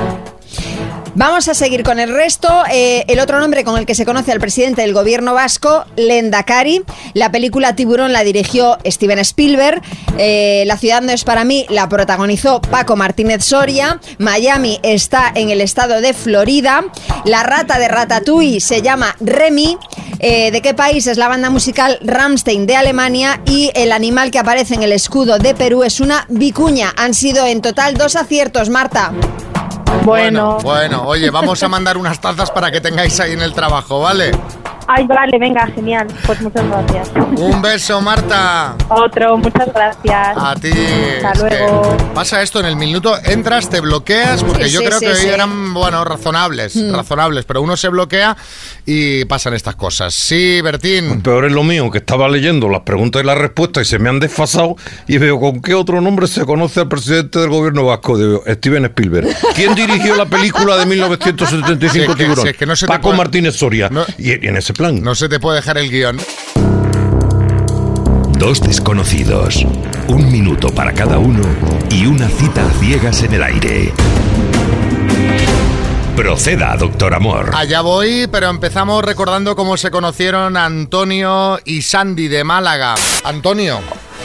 S4: Vamos a seguir con el resto. Eh, el otro nombre con el que se conoce al presidente del gobierno vasco, Lendakari. La película Tiburón la dirigió Steven Spielberg. Eh, la ciudad no es para mí, la protagonizó Paco Martínez Soria. Miami está en el estado de Florida. La rata de Ratatouille se llama Remy. Eh, ¿De qué país es la banda musical Ramstein de Alemania? Y el animal que aparece en el escudo de Perú es una vicuña. Han sido en total dos aciertos, Marta.
S26: Bueno.
S3: Bueno, oye, vamos a mandar unas tazas para que tengáis ahí en el trabajo, ¿vale?
S26: Ay, vale, venga, genial. Pues muchas gracias.
S3: Un beso, Marta.
S26: Otro, muchas gracias.
S3: A ti.
S26: Hasta
S3: Es que
S26: luego.
S3: Pasa esto en el minuto, entras, te bloqueas, porque
S4: Sí,
S3: yo
S4: sí,
S3: creo
S4: sí,
S3: que hoy
S4: sí.
S3: eran, bueno, razonables,
S4: Mm.
S3: razonables, pero uno se bloquea y pasan estas cosas. Sí, Bertín.
S15: Peor es lo mío, que estaba leyendo las preguntas y las respuestas y se me han desfasado y veo con qué otro nombre se conoce al presidente del gobierno vasco, Digo, Steven Spielberg. ¿Quién dirigió la película de 1975
S3: Si es que-
S15: Tiburón?
S3: si es que no se te
S15: Paco
S3: puede-
S15: Martínez Soria. Y, y en ese plan.
S3: No se te puede dejar el guion.
S25: Dos desconocidos, un minuto para cada uno y una cita a ciegas en el aire. Proceda, doctor Amor.
S3: Allá voy, pero empezamos recordando cómo se conocieron Antonio y Sandy de Málaga. Antonio.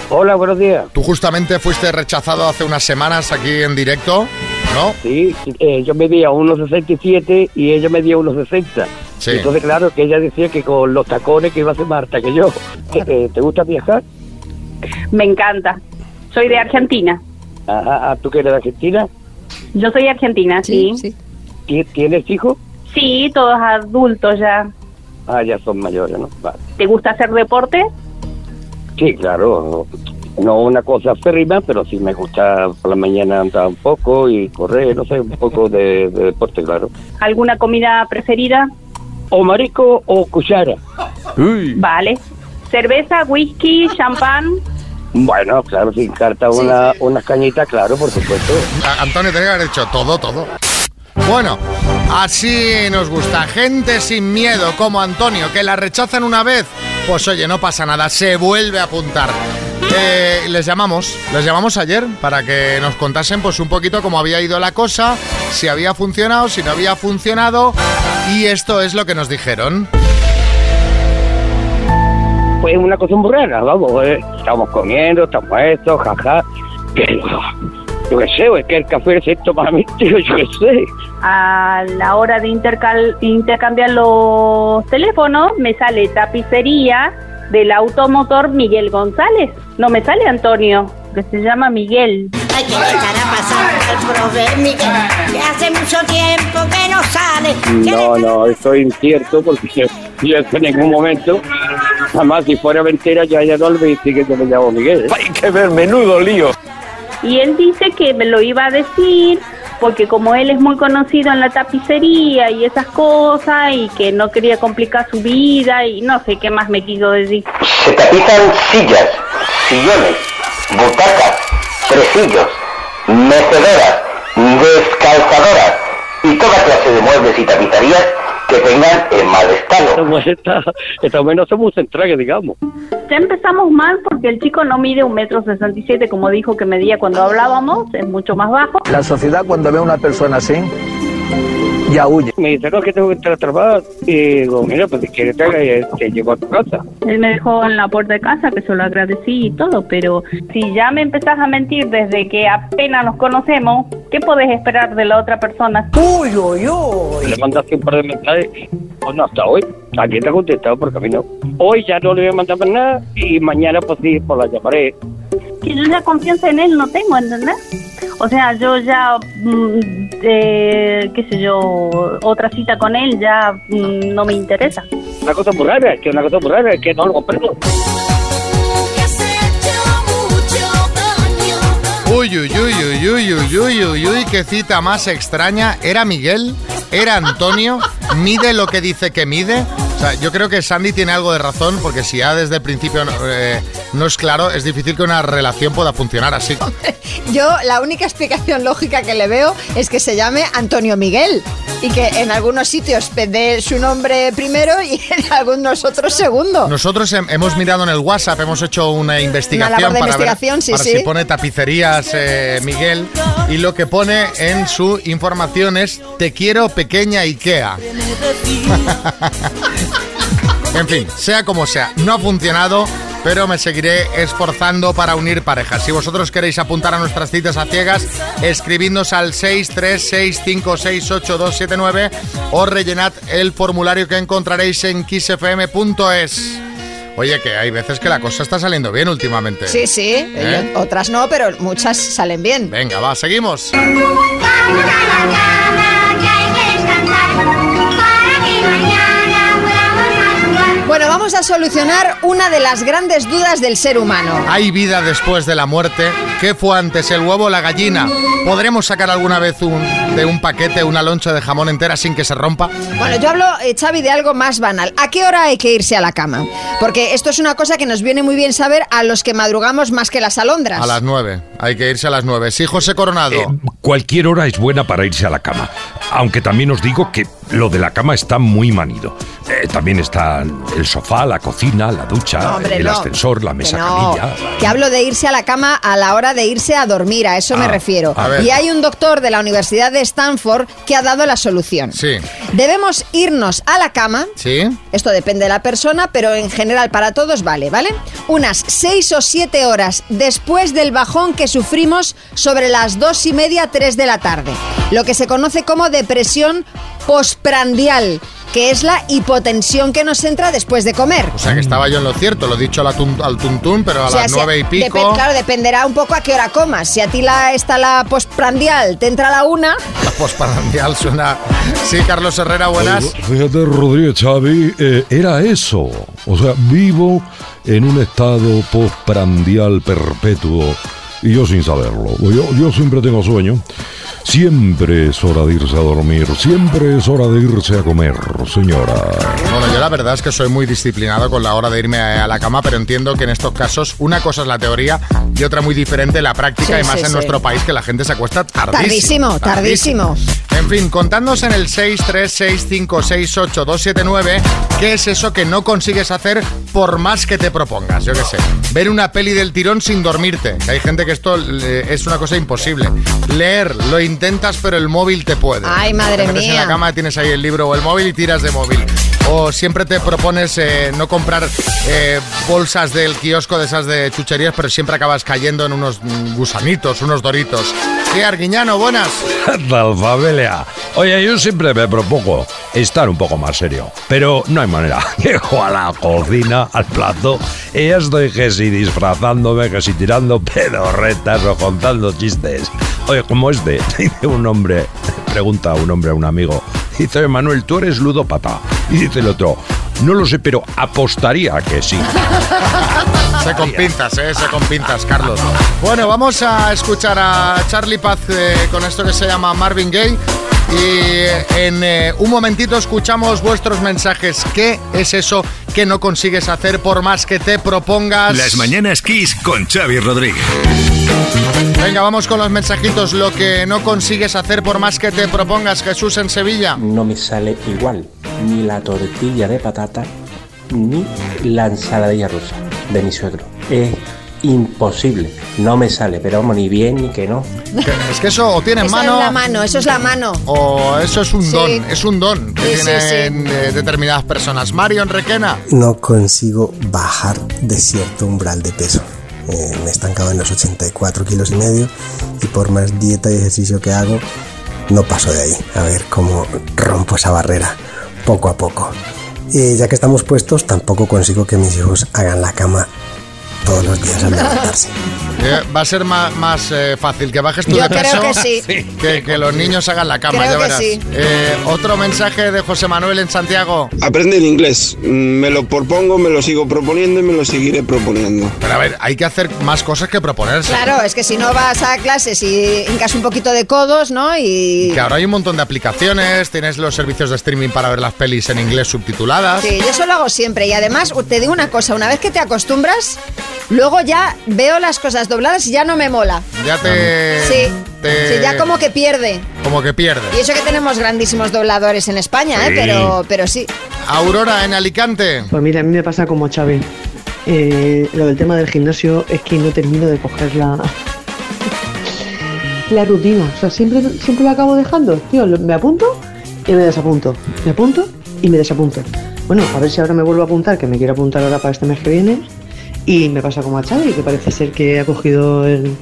S27: Hola, buenos días.
S3: Tú justamente fuiste rechazado hace unas semanas aquí en directo, ¿no?
S27: Sí, eh, yo medía 1,67 y ella medía 1,60.
S3: Sí.
S27: Entonces, claro, que ella decía que con los tacones que iba a ser más alta que yo. Eh, ¿Te gusta viajar?
S28: Me encanta. Soy de Argentina.
S27: Ajá, ah, ¿tú que eres de Argentina?
S28: Yo soy argentina, sí.
S27: ¿Ti- ¿Tienes hijos?
S28: Sí, todos adultos ya.
S27: Ah, ya son mayores, ¿no? Vale.
S28: ¿Te gusta hacer deporte?
S27: Sí, claro. No una cosa férrima, pero sí me gusta por la mañana andar un poco y correr, no sé, un poco de, de deporte, claro.
S28: ¿Alguna comida preferida?
S27: O marisco o cuchara.
S28: Vale. ¿Cerveza, whisky, champán?
S27: Bueno, claro, sin carta una, unas cañitas, claro, por supuesto.
S3: A- Antonio, tenía que haber hecho todo, todo. Bueno, así nos gusta. Gente sin miedo como Antonio, que la rechazan una vez. Pues oye, no pasa nada, se vuelve a apuntar. Eh, les llamamos, les llamamos ayer para que nos contasen pues un poquito cómo había ido la cosa, si había funcionado, si no había funcionado. Y esto es lo que nos dijeron.
S27: Pues una cosa muy rara, vamos, eh, estamos comiendo, estamos esto, jaja. Pero, yo qué sé, es que el café se toma a mí, tío, yo qué sé.
S28: A la hora de intercal- intercambiar los teléfonos, me sale tapicería del automotor Miguel González. No me sale Antonio, que se llama Miguel.
S1: Ay, que estará pasando al profe Miguel, que hace mucho tiempo que no sale.
S27: No, no, esto es incierto porque yo, yo en ningún momento, jamás si fuera mentira, yo ya no le dije que yo me llamo Miguel. Hay que ver, menudo lío.
S28: Y él dice que me lo iba a decir porque como él es muy conocido en la tapicería y esas cosas y que no quería complicar su vida y no sé qué más me quiso decir.
S29: Se tapizan sillas, sillones, butacas, tresillos, mecedoras, descalzadoras y toda clase de muebles y tapicerías que tengan en mal estado.
S27: Esta, somos centrales, digamos.
S28: Ya empezamos mal porque el chico no mide un metro sesenta y siete como dijo que medía cuando hablábamos, es mucho más bajo.
S30: La sociedad cuando ve a una persona así, ya huye.
S27: Me dice, no, que tengo que entrar a trabajar. Y digo, mira, pues si quieres te, te llevo a tu casa.
S28: Él me dejó en la puerta de casa, que se lo agradecí y todo, pero si ya me empezás a mentir desde que apenas nos conocemos, ¿qué podés esperar de la otra persona?
S27: Uy, uy, uy. Le mandaste un par de mensajes. Pues no, hasta hoy. Aquí te ha contestado por camino. Hoy ya no le voy a mandar más nada y mañana pues sí, pues la llamaré.
S28: Que yo ya confianza en él no tengo, ¿entendés? O sea, yo ya, mm, eh, qué sé yo, otra cita con él ya mm, no me interesa.
S27: Una cosa muy rara, que una cosa muy rara, es que no lo comprendo.
S3: Uy, uy, uy, uy, uy, uy, uy, uy, uy, qué cita más extraña. ¿Era Miguel? ¿Era Antonio? ¿Mide lo que dice que mide? O sea, yo creo que Sandy tiene algo de razón, porque si ya desde el principio eh, no es claro, es difícil que una relación pueda funcionar así.
S4: Yo la única explicación lógica que le veo es que se llame Antonio Miguel y que en algunos sitios dé su nombre primero y en algunos otros segundo.
S3: Nosotros hem- hemos mirado en el WhatsApp, hemos hecho una investigación
S4: labor de
S3: para,
S4: investigación,
S3: ver,
S4: sí,
S3: para
S4: sí.
S3: si pone tapicerías eh, Miguel y lo que pone en su información es te quiero pequeña Ikea. en fin, sea como sea, no ha funcionado. Pero me seguiré esforzando para unir parejas. Si vosotros queréis apuntar a nuestras citas a ciegas, escribidnos al 636568279 o rellenad el formulario que encontraréis en kissfm.es. Oye, que hay veces que la cosa está saliendo bien últimamente.
S4: Sí, sí,
S3: ¿Eh?
S4: otras no, pero muchas salen bien.
S3: Venga, va, seguimos.
S4: Vamos a solucionar una de las grandes dudas del ser humano.
S3: ¿Hay vida después de la muerte? ¿Qué fue antes, el huevo o la gallina? ¿Podremos sacar alguna vez un- de un paquete una loncha de jamón entera sin que se rompa?
S4: Bueno, yo hablo, eh, Xavi, de algo más banal. ¿A qué hora hay que irse a la cama? Porque esto es una cosa que nos viene muy bien saber a los que madrugamos más que las alondras.
S3: A las nueve. Hay que irse a las nueve. Sí, José Coronado.
S15: Eh, Cualquier hora es buena para irse a la cama. Aunque también os digo que lo de la cama está muy manido. Eh, también está el sofá, la cocina, la ducha,
S4: No, hombre,
S15: el
S4: no.
S15: ascensor, la
S4: Que
S15: mesa
S4: no,
S15: camilla.
S4: que hablo de irse a la cama a la hora de irse a dormir, a eso me
S15: Ah,
S4: refiero. Y hay un doctor de la Universidad de Stanford que ha dado la solución.
S3: Sí.
S4: Debemos irnos a la cama
S3: ¿Sí?
S4: Esto depende de la persona, pero en general para todos vale, ¿vale? Unas seis o siete horas después del bajón que sufrimos sobre las dos y media, tres de la tarde. Lo que se conoce como depresión postprandial, que es la hipotensión que nos entra después de comer.
S3: O sea que estaba yo en lo cierto, lo he dicho al tuntún, pero a
S4: O sea,
S3: las
S4: si-
S3: nueve y pico.
S4: claro, dependerá un poco a qué hora comas. Si a ti la, está la postprandial, te entra a la una,
S3: La posparandial suena. Sí, Carlos Herrera, buenas.
S31: Fíjate, Rodríguez Xavi, eh, era eso. O sea, vivo en un estado postprandial perpetuo y yo sin saberlo. Yo, yo siempre tengo sueño. Siempre es hora de irse a dormir. Siempre es hora de irse a comer, señora.
S3: Bueno, yo la verdad es que soy muy disciplinado con la hora de irme a, la cama, pero entiendo que en estos casos una cosa es la teoría y otra muy diferente la práctica
S4: Sí,
S3: y más
S4: sí,
S3: en
S4: sí.
S3: nuestro país que la gente se acuesta tardísimo.
S4: tardísimo, tardísimo.
S3: En fin, contadnos en el 636568279 qué es eso que no consigues hacer por más que te propongas. Yo qué sé, ver una peli del tirón sin dormirte. que hay gente que esto eh, es una cosa imposible. Leer, lo intentas pero el móvil te puede.
S4: Ay, madre
S3: Te metes en
S4: mía.
S3: la cama, tienes ahí el libro o el móvil y tiras de móvil. O siempre te propones eh, no comprar eh, bolsas del kiosco de esas de chucherías, pero siempre acabas cayendo en unos mm, gusanitos, unos doritos. ¿Qué, Arguiñano? Buenas.
S31: Oye, yo siempre me propongo estar un poco más serio, pero no hay manera. Llego a la cocina, al plato, y ya estoy que si disfrazándome, que si tirando pedorretas o contando chistes. Oye, como este, dice un hombre, pregunta a un hombre a un amigo, dice, "Oye, Manuel, tú eres ludópata. Y dice el otro, no lo sé, pero apostaría que sí.
S3: Se con pintas, ¿eh? Se con pintas, Carlos. Bueno, vamos a escuchar a Charlie Paz eh, con esto que se llama Marvin Gaye. Y en eh, un momentito escuchamos vuestros mensajes. ¿Qué es eso que no consigues hacer por más que te propongas?
S25: Las mañanas Kiss con Xavi Rodríguez.
S3: Venga, vamos con los mensajitos. Lo que no consigues hacer por más que te propongas, Jesús en Sevilla.
S32: no me sale igual ni la tortilla de patata ni la ensaladilla rusa de mi suegro. Es imposible, no me sale, pero vamos, ni bien ni que no.
S3: Es que eso o tiene
S4: Eso
S3: mano.
S4: es la mano, eso es la mano.
S3: O eso es un
S4: Sí.
S3: don, es un don que
S4: Sí, sí,
S3: tienen eh, determinadas personas. Mario en Requena.
S33: no consigo bajar de cierto umbral de peso. Eh, me he estancado en los 84 kilos y medio y por más dieta y ejercicio que hago, no paso de ahí. A ver cómo rompo esa barrera poco a poco. Y ya que estamos puestos, tampoco consigo que mis hijos hagan la cama todos los días levantarse.
S3: Eh, va a ser más, más, eh, fácil que bajes tú
S33: Yo
S3: de
S33: creo
S3: peso
S33: que sí.
S3: que, que los niños hagan la cama,
S33: Creo
S3: ya
S33: que
S3: verás.
S33: sí.
S3: Eh, otro mensaje de José Manuel en Santiago.
S34: Aprender inglés. Mm, Me lo propongo, me lo sigo proponiendo y me lo seguiré proponiendo.
S3: Pero a ver, hay que hacer más cosas que proponerse.
S4: Claro, es que si no vas a clases y hincas un poquito de codos, ¿no? Y...
S3: Que ahora hay un montón de aplicaciones, tienes los servicios de streaming para ver las pelis en inglés subtituladas.
S4: Sí, yo eso lo hago siempre. Y además, te digo una cosa, una vez que te acostumbras, luego ya veo las cosas dobladas y ya no me mola.
S3: Ya te,
S4: Sí,
S3: te-
S4: sí, ya como que pierde.
S3: como que pierde.
S4: Y eso que tenemos grandísimos dobladores en España,
S3: Sí.
S4: ¿eh? Pero, pero sí.
S3: Aurora en Alicante.
S35: Pues mira, a mí me pasa como Xavi. Eh, lo del tema del gimnasio es que no termino de coger la, la rutina. O sea, siempre, siempre lo acabo dejando. Tío, me apunto y me desapunto. Me apunto y me desapunto. Bueno, a ver si ahora me vuelvo a apuntar, que me quiero apuntar ahora para este mes que viene. Y me pasa como a Xavi, que parece ser que ha cogido el,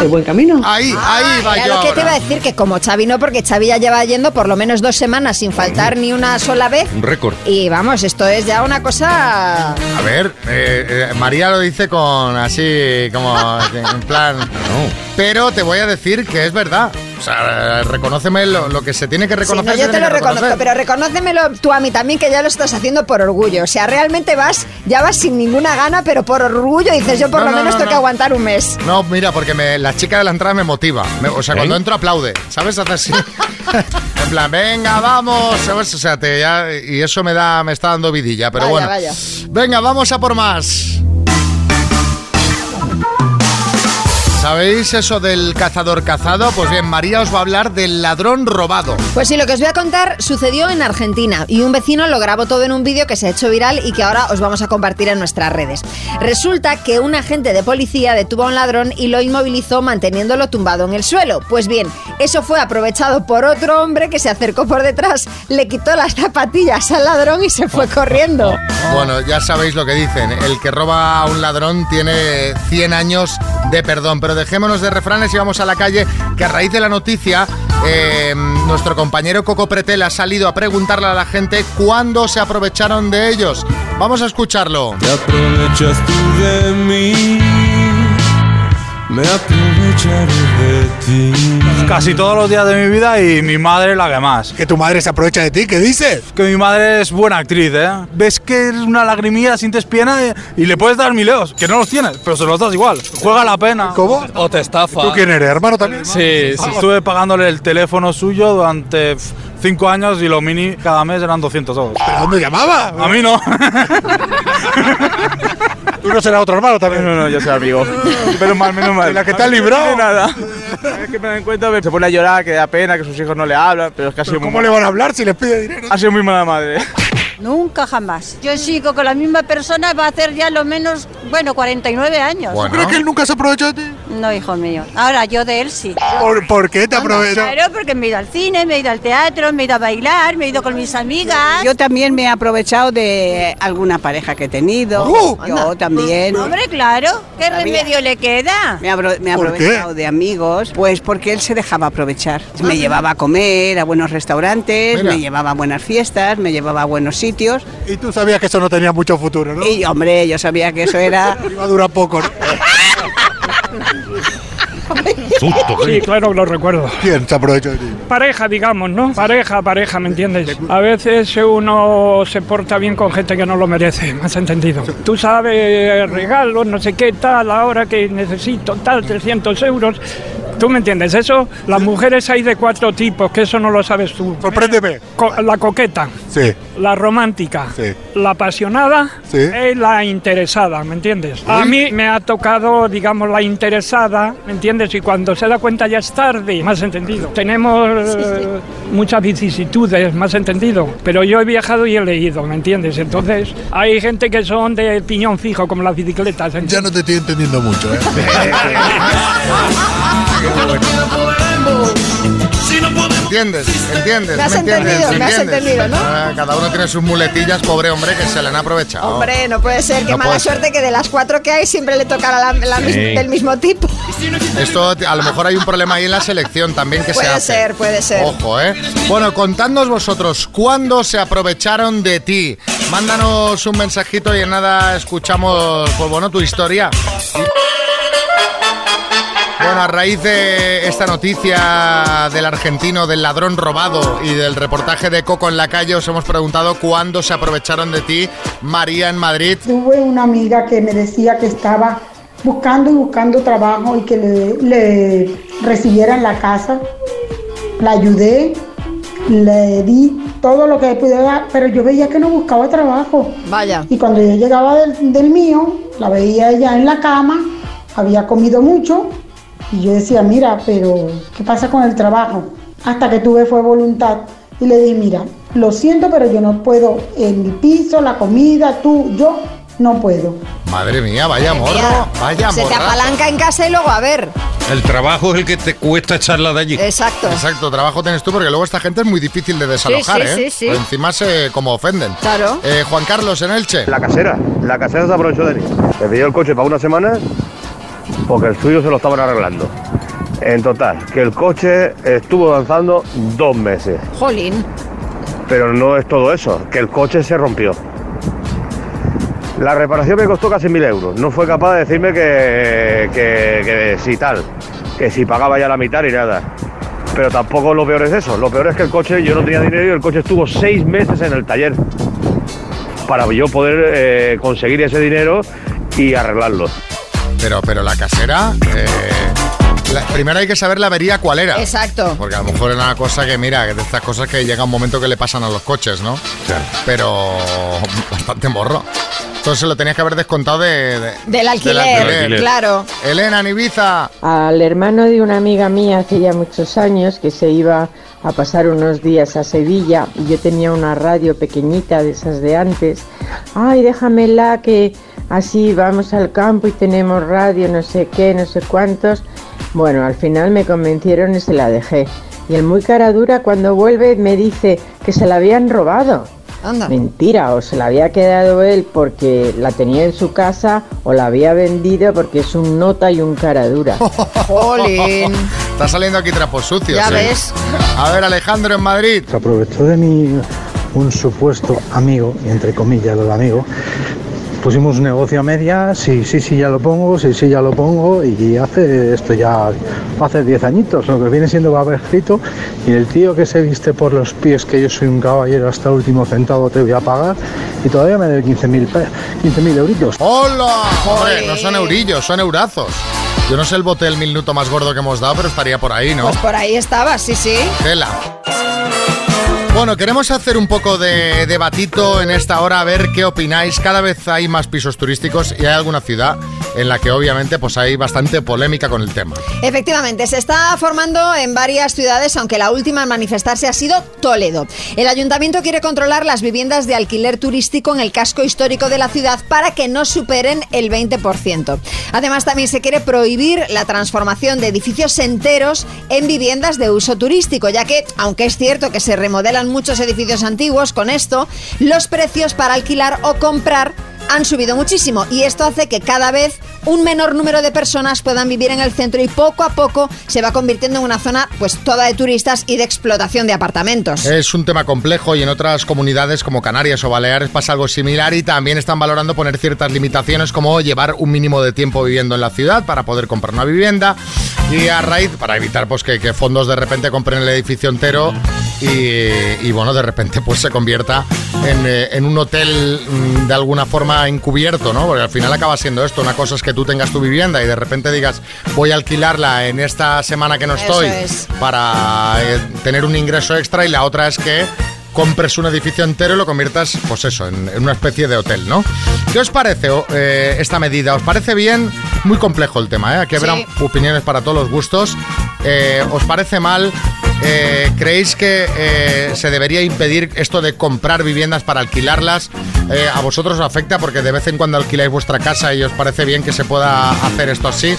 S35: el buen camino.
S3: Ahí, ahí va
S4: Era
S3: yo
S4: lo que te iba a decir, que como Xavi no, porque Xavi ya lleva yendo por lo menos dos semanas sin faltar ni una sola vez.
S15: Un récord.
S4: Y vamos, esto es ya una cosa...
S3: A ver, eh, eh, María lo dice con así, como en plan. Pero te voy a decir que es verdad. O sea, reconóceme lo, lo que se tiene que
S4: Sí,
S3: reconocer.
S4: no, yo te lo reconozco,
S3: reconocer.
S4: pero reconócemelo tú a mí también que ya lo estás haciendo por orgullo. O sea, realmente vas, ya vas sin ninguna gana, pero por orgullo dices, yo por
S3: No,
S4: lo
S3: no,
S4: menos
S3: no,
S4: tengo que aguantar un mes.
S3: No, mira, porque me- la chica de la entrada me motiva. Me- o sea,
S15: ¿Eh?
S3: cuando entro aplaude. ¿Sabes? Hace así. en plan, venga, vamos. ¿Sabes? O sea, te, ya- y eso me da, me está dando vidilla. Pero
S4: Vaya,
S3: bueno.
S4: vaya.
S3: Venga, vamos a por más. ¿Sabéis eso del cazador cazado? Pues bien, María os va a hablar del ladrón robado.
S4: Pues sí, lo que os voy a contar sucedió en Argentina y un vecino lo grabó todo en un vídeo que se ha hecho viral y que ahora os vamos a compartir en nuestras redes. Resulta que un agente de policía detuvo a un ladrón y lo inmovilizó manteniéndolo tumbado en el suelo. Pues bien, eso fue aprovechado por otro hombre que se acercó por detrás, le quitó las zapatillas al ladrón y se fue corriendo.
S3: Bueno, ya sabéis lo que dicen. El que roba a un ladrón tiene 100 años de perdón. Pero dejémonos de refranes y vamos a la calle, que a raíz de la noticia, eh, nuestro compañero Coco Pretel ha salido a preguntarle a la gente cuándo se aprovecharon de ellos. Vamos a escucharlo.
S36: Te aprovechas tú de mí, me aprovecharé de ti.
S37: Casi todos los días de mi vida y mi madre la que más.
S38: ¿Que tu madre se aprovecha de ti? ¿Qué dices?
S37: Que mi madre es buena actriz, ¿eh? Ves que es una lagrimilla, sientes pena y, y le puedes dar mil euros, que no los tienes, pero se los das igual. Juega la pena.
S38: ¿Cómo?
S37: O te estafa.
S38: ¿Tú quién eres, hermano también?
S37: Sí, sí. Estuve pagándole el teléfono suyo durante cinco años y lo mini cada mes eran 200 euros.
S38: ¿Pero dónde llamaba?
S37: A mí no.
S38: ¿Tú no serás otro hermano también?
S37: No, no, yo soy amigo. Menos mal, menos mal.
S38: ¿Y la que ha librado?
S37: No nada. Es que me dan cuenta, se pone a llorar, que da pena, que sus hijos no le hablan, pero es que ha sido muy
S38: ¿Cómo le van a hablar si les pide dinero?
S37: Ha sido muy mala madre.
S39: Nunca jamás. Yo sigo con la misma persona, va a hacer ya lo menos, bueno, 49 años.
S38: ¿Tú crees que él nunca se aprovechó de ti?
S39: No, hijo mío. Ahora yo de él sí.
S38: ¿Por, por qué te aprovechó?
S39: Claro, porque me he ido al cine, me he ido al teatro, me he ido a bailar, me he ido con mis amigas.
S40: Yo también me he aprovechado de alguna pareja que he tenido.
S38: ¡Uh!
S40: Yo también.
S39: Hombre, claro, ¿qué remedio le queda?
S40: Me, abro- me he aprovechado de amigos, pues porque él se dejaba aprovechar. Me llevaba a comer a buenos restaurantes,
S38: Mira.
S40: me llevaba a buenas fiestas, me llevaba a buenos sitios.
S38: Y tú sabías que eso no tenía mucho futuro, ¿no?
S40: Y hombre, yo sabía que eso era...
S38: Iba a durar poco, ¿no?
S41: Sí, claro que lo recuerdo.
S38: ¿Quién se aprovechó de ti?
S41: Pareja, digamos, ¿no? Pareja, pareja, ¿me entiendes? A veces uno se porta bien con gente que no lo merece, ¿me has entendido? Tú sabes, regalos, no sé qué, tal, ahora que necesito, tal, 300 euros. ¿Tú me entiendes? Eso, las mujeres hay de cuatro tipos, que eso no lo sabes tú.
S38: Sorpréndeme.
S41: Co- La coqueta,
S38: Sí.
S41: la romántica,
S38: Sí.
S41: la apasionada
S38: Sí.
S41: y la interesada, ¿me entiendes? A mí me ha tocado, digamos, la interesada, ¿me entiendes? Y cuando se da cuenta ya es tarde, ¿me has entendido? Tenemos eh, muchas vicisitudes, ¿me has entendido? Pero yo he viajado y he leído, ¿me entiendes? Entonces, hay gente que son de piñón fijo, como las bicicletas.
S38: Ya no te estoy entendiendo mucho, ¿eh?
S3: ¿Entiendes? ¿Entiendes?
S4: Me has
S3: entiendes?
S4: entendido, me has
S3: ¿Entiendes?
S4: entendido, ¿no?
S3: Ah, cada uno tiene sus muletillas, pobre hombre, que se le han aprovechado.
S4: Hombre, no puede ser, qué
S3: No
S4: mala
S3: puede ser.
S4: suerte que de las cuatro que hay siempre le tocara la, la
S3: Sí.
S4: mis- del mismo tipo.
S3: Esto a lo mejor hay un problema ahí en la selección también que se
S4: Puede
S3: hace.
S4: ser, puede ser.
S3: Ojo, ¿eh? Bueno, contadnos vosotros, ¿cuándo se aprovecharon de ti? Mándanos un mensajito y en nada escuchamos, pues bueno, tu historia. Bueno, a raíz de esta noticia del argentino, del ladrón robado y del reportaje de Coco en la calle, os hemos preguntado cuándo se aprovecharon de ti, María en Madrid.
S42: Tuve una amiga que me decía que estaba buscando y buscando trabajo y que le, le recibiera en la casa. La ayudé, le di todo lo que pudiera, pero yo veía que no buscaba trabajo.
S4: Vaya.
S42: Y cuando yo llegaba del, del mío, la veía ella en la cama, había comido mucho y yo decía, mira, pero ¿qué pasa con el trabajo? Hasta que tuve fue voluntad y le dije, mira, lo siento, pero yo no puedo, el piso, la comida, tú, yo no puedo.
S3: Madre mía, vaya morro, vaya
S4: Se te
S3: morra.
S4: apalanca en casa y luego a ver.
S15: El trabajo es el que te cuesta echarla de allí.
S4: Exacto.
S3: Exacto, trabajo tienes tú porque luego esta gente es muy difícil de desalojar,
S4: Sí, sí,
S3: ¿eh?
S4: sí, sí.
S3: Encima se como ofenden.
S4: Claro.
S3: Eh, Juan Carlos en Elche.
S43: La casera, la casera se aprovechó de mí. Me pidió el coche para una semana porque el suyo se lo estaban arreglando. En total, que el coche estuvo avanzando dos meses.
S4: Jolín.
S43: Pero no es todo eso, que el coche se rompió. La reparación me costó casi mil euros. No fue capaz de decirme que, que, que si tal, que si pagaba ya la mitad y nada. Pero tampoco lo peor es eso. Lo peor es que el coche, yo no tenía dinero y el coche estuvo seis meses en el taller para yo poder eh, conseguir ese dinero y arreglarlo.
S3: Pero, pero la casera. eh, la- primero hay que saber la avería cuál era.
S4: Exacto.
S3: Porque a lo mejor era una cosa que, mira, que de estas cosas que llega un momento que le pasan a los coches, ¿no? Pero bastante morro. Entonces lo tenías que haber descontado de, de-
S4: Del alquiler, claro.
S3: Elena, en Ibiza.
S44: Al hermano de una amiga mía hace ya muchos años que se iba a pasar unos días a Sevilla y yo tenía una radio pequeñita de esas de antes. Ay, déjamela que así vamos al campo y tenemos radio, no sé qué, no sé cuántos. Bueno, al final me convencieron y se la dejé. Y el muy cara dura cuando vuelve me dice que se la habían robado. Mentira, o se la había quedado él porque la tenía en su casa o la había vendido porque es un nota y un cara dura.
S4: Jolín.
S3: Está saliendo aquí trapos sucios.
S4: Ya
S3: ¿eh?
S4: ves.
S3: A ver, Alejandro en Madrid.
S45: Se aprovechó de mí un supuesto amigo, y entre comillas lo de amigo. Pusimos un negocio a medias, sí, sí, sí, ya lo pongo, sí, sí, ya lo pongo, y hace esto ya, hace 10 añitos, lo que viene siendo va a haber escrito, y el tío que se viste por los pies, que yo soy un caballero hasta el último centavo, te voy a pagar, y todavía me debe 15.000 pe- 15.000 euritos.
S3: ¡Hola! Hombre, no son eurillos, son eurazos. Yo no sé el bote del minuto más gordo que hemos dado, pero estaría por ahí, ¿no?
S4: Pues por ahí estaba, sí, sí.
S3: Tela. Bueno, queremos hacer un poco de debatito en esta hora, a ver qué opináis. Cada vez hay más pisos turísticos y hay alguna ciudad en la que obviamente pues hay bastante polémica con el tema.
S4: Efectivamente, se está formando en varias ciudades, aunque la última en manifestarse ha sido Toledo. El ayuntamiento quiere controlar las viviendas de alquiler turístico en el casco histórico de la ciudad para que no superen el 20%. Además, también se quiere prohibir la transformación de edificios enteros en viviendas de uso turístico, ya que, aunque es cierto que se remodelan muchos edificios antiguos, con esto, los precios para alquilar o comprar han subido muchísimo y esto hace que cada vez un menor número de personas puedan vivir en el centro y poco a poco se va convirtiendo en una zona pues toda de turistas y de explotación de apartamentos.
S3: Es un tema complejo y en otras comunidades como Canarias o Baleares pasa algo similar y también están valorando poner ciertas limitaciones como llevar un mínimo de tiempo viviendo en la ciudad para poder comprar una vivienda y a raíz, para evitar pues que, fondos de repente compren el edificio entero y, y, bueno, de repente pues se convierta en, eh, en un hotel mm, de alguna forma encubierto, ¿no? Porque al final acaba siendo esto, una cosa es que tú tengas tu vivienda y de repente digas voy a alquilarla en esta semana que no estoy
S4: es.
S3: para eh, tener un ingreso extra y la otra es que compres un edificio entero y lo conviertas, pues eso, en, en una especie de hotel, ¿no? ¿Qué os parece eh, esta medida? ¿Os parece bien? Muy complejo el tema, ¿eh? Aquí habrá
S4: Sí.
S3: opiniones para todos los gustos. Eh, ¿Os parece mal? Eh, ¿Creéis que eh, se debería impedir esto de comprar viviendas para alquilarlas? Eh, ¿A vosotros os afecta porque de vez en cuando alquiláis vuestra casa y os parece bien que se pueda hacer esto así?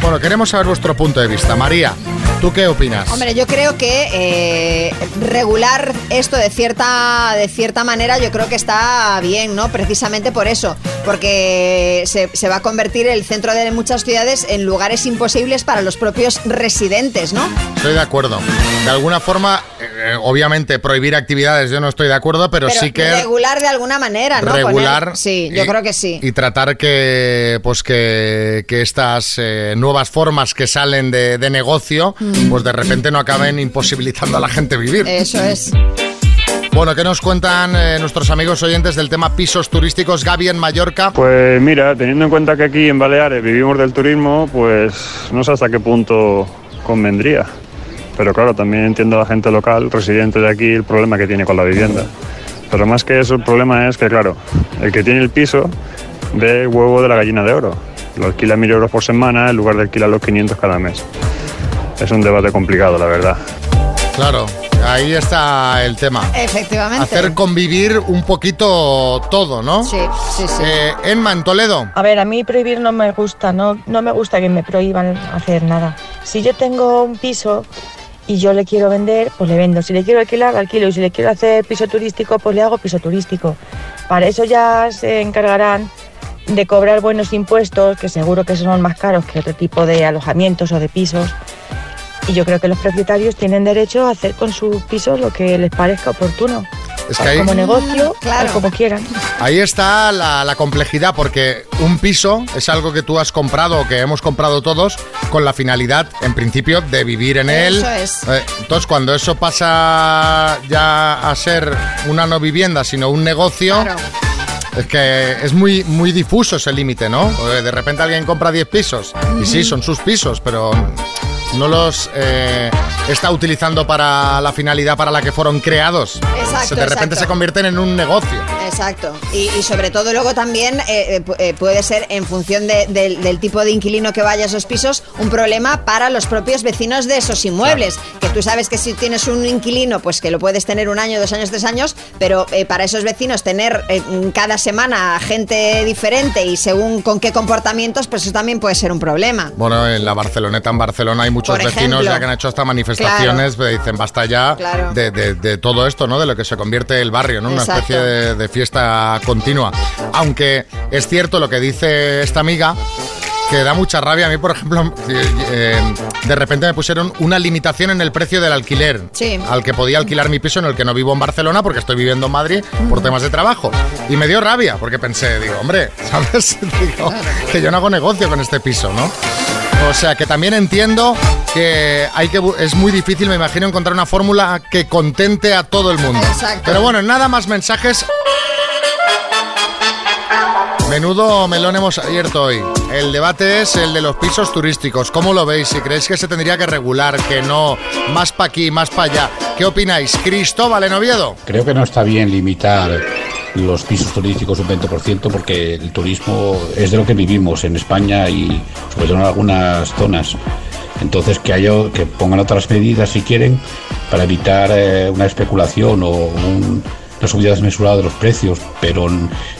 S3: Bueno, queremos saber vuestro punto de vista. María, ¿tú qué opinas?
S4: Hombre, yo creo que eh, regular esto de cierta, de cierta manera yo creo que está bien, ¿no? Precisamente por eso, porque se, se va a convertir el centro de muchas ciudades en lugares imposibles para los propios residentes, ¿no?
S3: Estoy de acuerdo. De alguna forma, eh, obviamente, prohibir actividades yo no estoy de acuerdo, pero, sí que
S4: regular de alguna manera, ¿no?
S3: regular.
S4: Poner- sí, yo
S3: y-
S4: creo que sí.
S3: Y tratar que, pues que, que estas eh, nuevas formas que salen de, de negocio,
S4: Mm.
S3: pues de repente no acaben imposibilitando a la gente vivir.
S4: Eso es.
S3: Bueno, ¿qué nos cuentan eh, nuestros amigos oyentes del tema pisos turísticos? Gaby en Mallorca.
S46: Pues mira, teniendo en cuenta que aquí en Baleares vivimos del turismo, pues no sé hasta qué punto convendría. Pero claro, también entiendo a la gente local, residente de aquí, el problema que tiene con la vivienda. Pero más que eso, el problema es que, claro, el que tiene el piso ve el huevo de la gallina de oro. Lo alquila mil euros por semana en lugar de alquilar los 500 cada mes. Es un debate complicado, la verdad.
S3: Claro, ahí está el tema.
S4: Efectivamente.
S3: Hacer convivir un poquito todo, ¿no?
S4: Sí, sí, sí.
S3: Eh, Emma, en Toledo.
S47: A ver, a mí prohibir no me gusta, no, no me gusta que me prohíban hacer nada. Si yo tengo un piso y yo le quiero vender, pues le vendo. Si le quiero alquilar, alquilo. Y si le quiero hacer piso turístico, pues le hago piso turístico. Para eso ya se encargarán de cobrar buenos impuestos, que seguro que son más caros que otro tipo de alojamientos o de pisos. Y yo creo que los propietarios tienen derecho a hacer con sus pisos lo que les parezca oportuno.
S3: Es que ahí,
S47: como negocio, o como quieran.
S3: ahí está la, la complejidad, porque un piso es algo que tú has comprado o que hemos comprado todos con la finalidad, en principio, de vivir en él.
S4: Eso es.
S3: Eh, Entonces, cuando eso pasa ya a ser una no vivienda, sino un negocio, es que es muy, muy difuso ese límite, ¿no? De repente alguien compra 10 pisos, y sí, son sus pisos, pero no los eh, está utilizando para la finalidad para la que fueron creados.
S4: Exacto,
S3: de repente
S4: exacto.
S3: se convierten en un negocio.
S4: Exacto. Y, y sobre todo luego también eh, eh, eh, puede ser, en función de- del, del tipo de inquilino que vaya a esos pisos, un problema para los propios vecinos de esos inmuebles. Que tú sabes que si tienes un inquilino, pues que lo puedes tener un año, dos años, tres años, pero eh, para esos vecinos tener cada semana gente diferente y según con qué comportamientos, pues eso también puede ser un problema.
S3: Bueno, en la Barceloneta, en Barcelona, hay muchos
S4: Por
S3: vecinos
S4: ejemplo.
S3: ya que han hecho hasta manifestaciones, que dicen basta ya
S4: Claro.
S3: de, de- de todo esto, ¿no? De lo que se convierte el barrio, ¿no? Una
S4: Exacto.
S3: especie de, de fiesta continua. Aunque es cierto lo que dice esta amiga, que da mucha rabia. A mí, por ejemplo, eh, eh, de repente me pusieron una limitación en el precio del alquiler.
S4: Sí.
S3: Al que podía alquilar mi piso en el que no vivo en Barcelona porque estoy viviendo en Madrid por temas de trabajo. Y me dio rabia porque pensé, digo, hombre, ¿sabes? Digo, que yo no hago negocio con este piso, ¿no? O sea que también entiendo que hay que es muy difícil, me imagino, encontrar una fórmula que contente a todo el mundo.
S4: Exacto.
S3: Pero bueno, nada más mensajes. Menudo melón hemos abierto hoy. El debate es el de los pisos turísticos. ¿Cómo lo veis? Si creéis que se tendría que regular, que no, más para aquí, más para allá. ¿Qué opináis? Cristóbal en Oviedo.
S48: Creo que no está bien limitar los pisos turísticos un 20% porque el turismo es de lo que vivimos en España y sobre todo en algunas zonas. Entonces que haya que pongan otras medidas si quieren para evitar eh, una especulación o un- una subida desmesurada de los precios, pero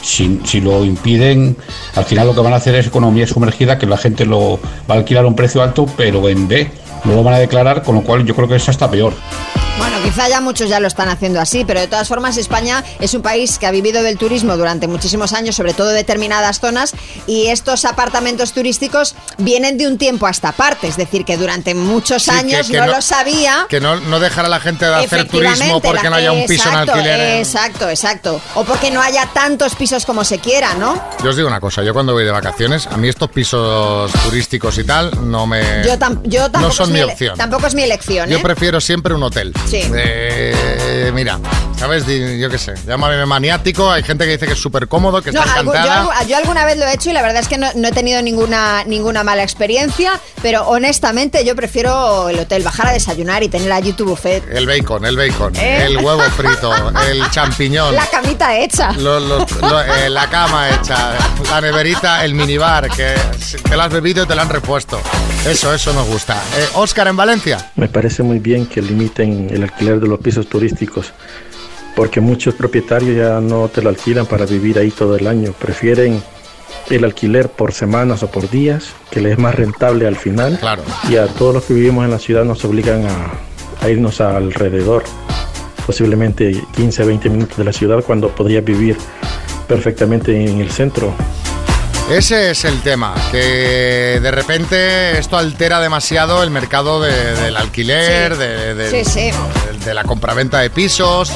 S48: si, si lo impiden, al final lo que van a hacer es economía sumergida, que la gente lo va a alquilar a un precio alto, pero en B no lo van a declarar, con lo cual yo creo que es hasta peor.
S4: Bueno, quizá ya muchos ya lo están haciendo así, pero de todas formas España es un país que ha vivido del turismo durante muchísimos años, sobre todo determinadas zonas, y estos apartamentos turísticos vienen de un tiempo a esta parte, es decir, que durante muchos
S3: Sí,
S4: años
S3: que
S4: no,
S3: no-
S4: lo sabía.
S3: Que no, no dejar a la gente de hacer turismo porque
S4: la-
S3: no haya un piso en
S4: exacto,
S3: alquiler. en-
S4: Exacto, exacto. O porque no haya tantos pisos como se quiera, ¿no?
S3: Yo os digo una cosa, yo cuando voy de vacaciones, a mí estos pisos turísticos y tal no me...
S4: Yo, tam- yo tampoco,
S3: no son
S4: es
S3: mi opción.
S4: tampoco es mi elección, ¿eh?
S3: Yo prefiero siempre un hotel.
S4: Sí.
S3: Eh, mira, ¿sabes? Yo qué sé, llámame maniático, hay gente que dice que es súper cómodo, que
S4: No,
S3: está
S4: yo,
S3: encantada.
S4: algu- yo alguna vez lo he hecho y la verdad es que no, no he tenido ninguna, ninguna mala experiencia, pero honestamente yo prefiero el hotel, bajar a desayunar y tener allí tu buffet.
S3: El bacon, el bacon,
S4: ¿Eh?
S3: el huevo frito, el champiñón.
S4: La camita hecha.
S3: lo- los- lo- eh, la cama hecha, la neverita, el minibar, que te lo has bebido y te lo han repuesto. Eso, eso nos gusta. Eh, Óscar en Valencia.
S49: Me parece muy bien que limiten el alquiler de los pisos turísticos, porque muchos propietarios ya no te lo alquilan para vivir ahí todo el año, prefieren el alquiler por semanas o por días, que les es más rentable al final.
S3: Claro.
S49: Y a todos los que vivimos en la ciudad nos obligan a, a irnos alrededor, posiblemente 15 a 20 minutos de la ciudad, cuando podría vivir perfectamente en el centro.
S3: Ese es el tema, que de repente esto altera demasiado el mercado de- del alquiler,
S4: Sí.
S3: de, de-
S4: Sí, sí.
S3: de- de la compraventa de pisos,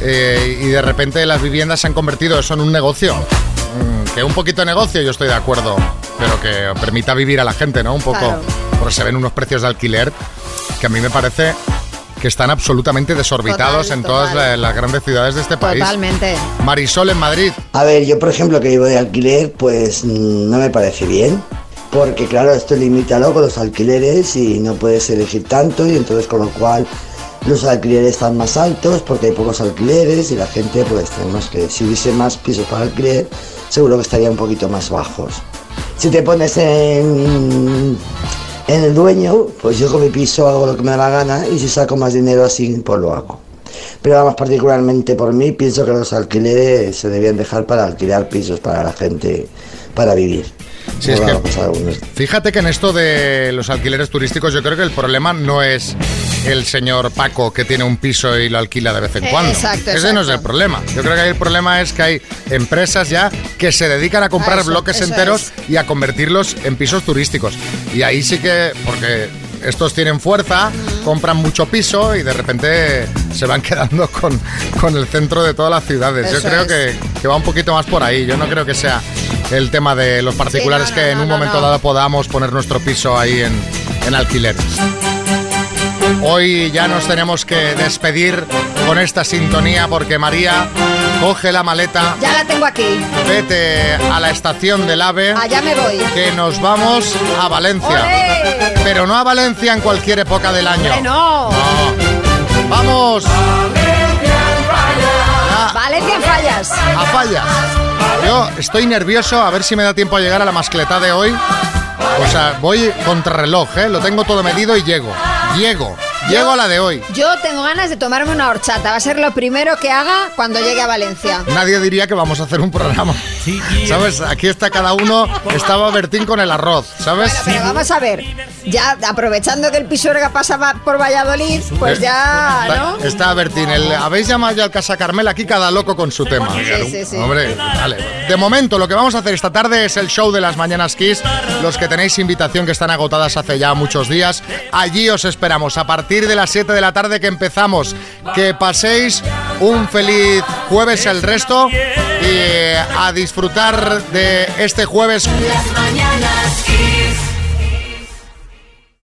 S3: eh, y de repente las viviendas se han convertido eso en un negocio. Mm, que un poquito de negocio yo estoy de acuerdo, pero que permita vivir a la gente, ¿no? Un poco,
S4: Claro.
S3: porque se ven unos precios de alquiler que a mí me parece que están absolutamente desorbitados
S4: Total,
S3: en todas
S4: total.
S3: las grandes ciudades de este país.
S4: Totalmente.
S3: Marisol en Madrid.
S50: A ver, yo por ejemplo que vivo de alquiler, pues mm, no me parece bien. Porque claro, esto limita luego los alquileres y no puedes elegir tanto y entonces con lo cual los alquileres están más altos porque hay pocos alquileres y la gente pues tenemos que, si hubiese más pisos para alquiler, seguro que estarían un poquito más bajos. Si te pones en, en el dueño, pues yo con mi piso hago lo que me da la gana y si saco más dinero así, pues lo hago. Pero vamos, particularmente por mí, pienso que los alquileres se debían dejar para alquilar pisos para la gente, para vivir.
S3: Sí, es
S50: No
S3: que- Fíjate que en esto de los alquileres turísticos yo creo que el problema no es el señor Paco que tiene un piso y lo alquila de vez en
S4: Eh,
S3: cuando.
S4: exacto,
S3: Ese no es el problema. Yo creo que ahí el problema es que hay empresas ya que se dedican a comprar
S4: eso,
S3: bloques
S4: eso
S3: enteros y a convertirlos en pisos turísticos. Y ahí sí que, porque estos tienen fuerza, compran mucho piso y de repente se van quedando con, con el centro de todas las ciudades.
S4: Eso
S3: Yo creo
S4: es.
S3: que, que va un poquito más por ahí. Yo no creo que sea el tema de los particulares
S4: Sí, no,
S3: que
S4: no,
S3: en
S4: no,
S3: un
S4: no,
S3: momento
S4: no.
S3: dado podamos poner nuestro piso ahí en, en alquiler. Hoy ya nos tenemos que despedir con esta sintonía porque María coge la maleta,
S4: Ya la tengo aquí.
S3: vete a la estación del AVE.
S4: Allá me voy.
S3: Que nos vamos a Valencia.
S4: ¡Olé!
S3: Pero no a Valencia en cualquier época del año.
S4: ¡Hombre, no!
S3: ¡Vamos!
S4: Valencia en fallas.
S3: A fallas. Yo estoy nervioso a ver si me da tiempo a llegar a la mascleta de hoy. O sea, voy contrarreloj, ¿eh? Lo tengo todo medido y llego. Llego. Llego a la de hoy.
S4: Yo tengo ganas de tomarme una horchata. Va a ser lo primero que haga cuando llegue a Valencia.
S3: Nadie diría que vamos a hacer un programa. ¿Sabes? Aquí está cada uno. Estaba Bertín con el arroz, ¿sabes?
S4: Pero vamos a ver. Ya aprovechando que el Pisuerga pasaba por Valladolid, pues ya,
S3: Está,
S4: ¿no?
S3: está Bertín. El, ¿Habéis llamado ya al Casa Carmel? Aquí cada loco con su tema.
S4: Sí, sí, sí.
S3: Hombre, vale. De momento, lo que vamos a hacer esta tarde es el show de las Mañanas Kiss. Los que tenéis invitación que están agotadas hace ya muchos días. Allí os esperamos a partir de las 7 de la tarde que empezamos. Que paséis un feliz jueves el resto y a disfrutar de este jueves
S36: Las mañanas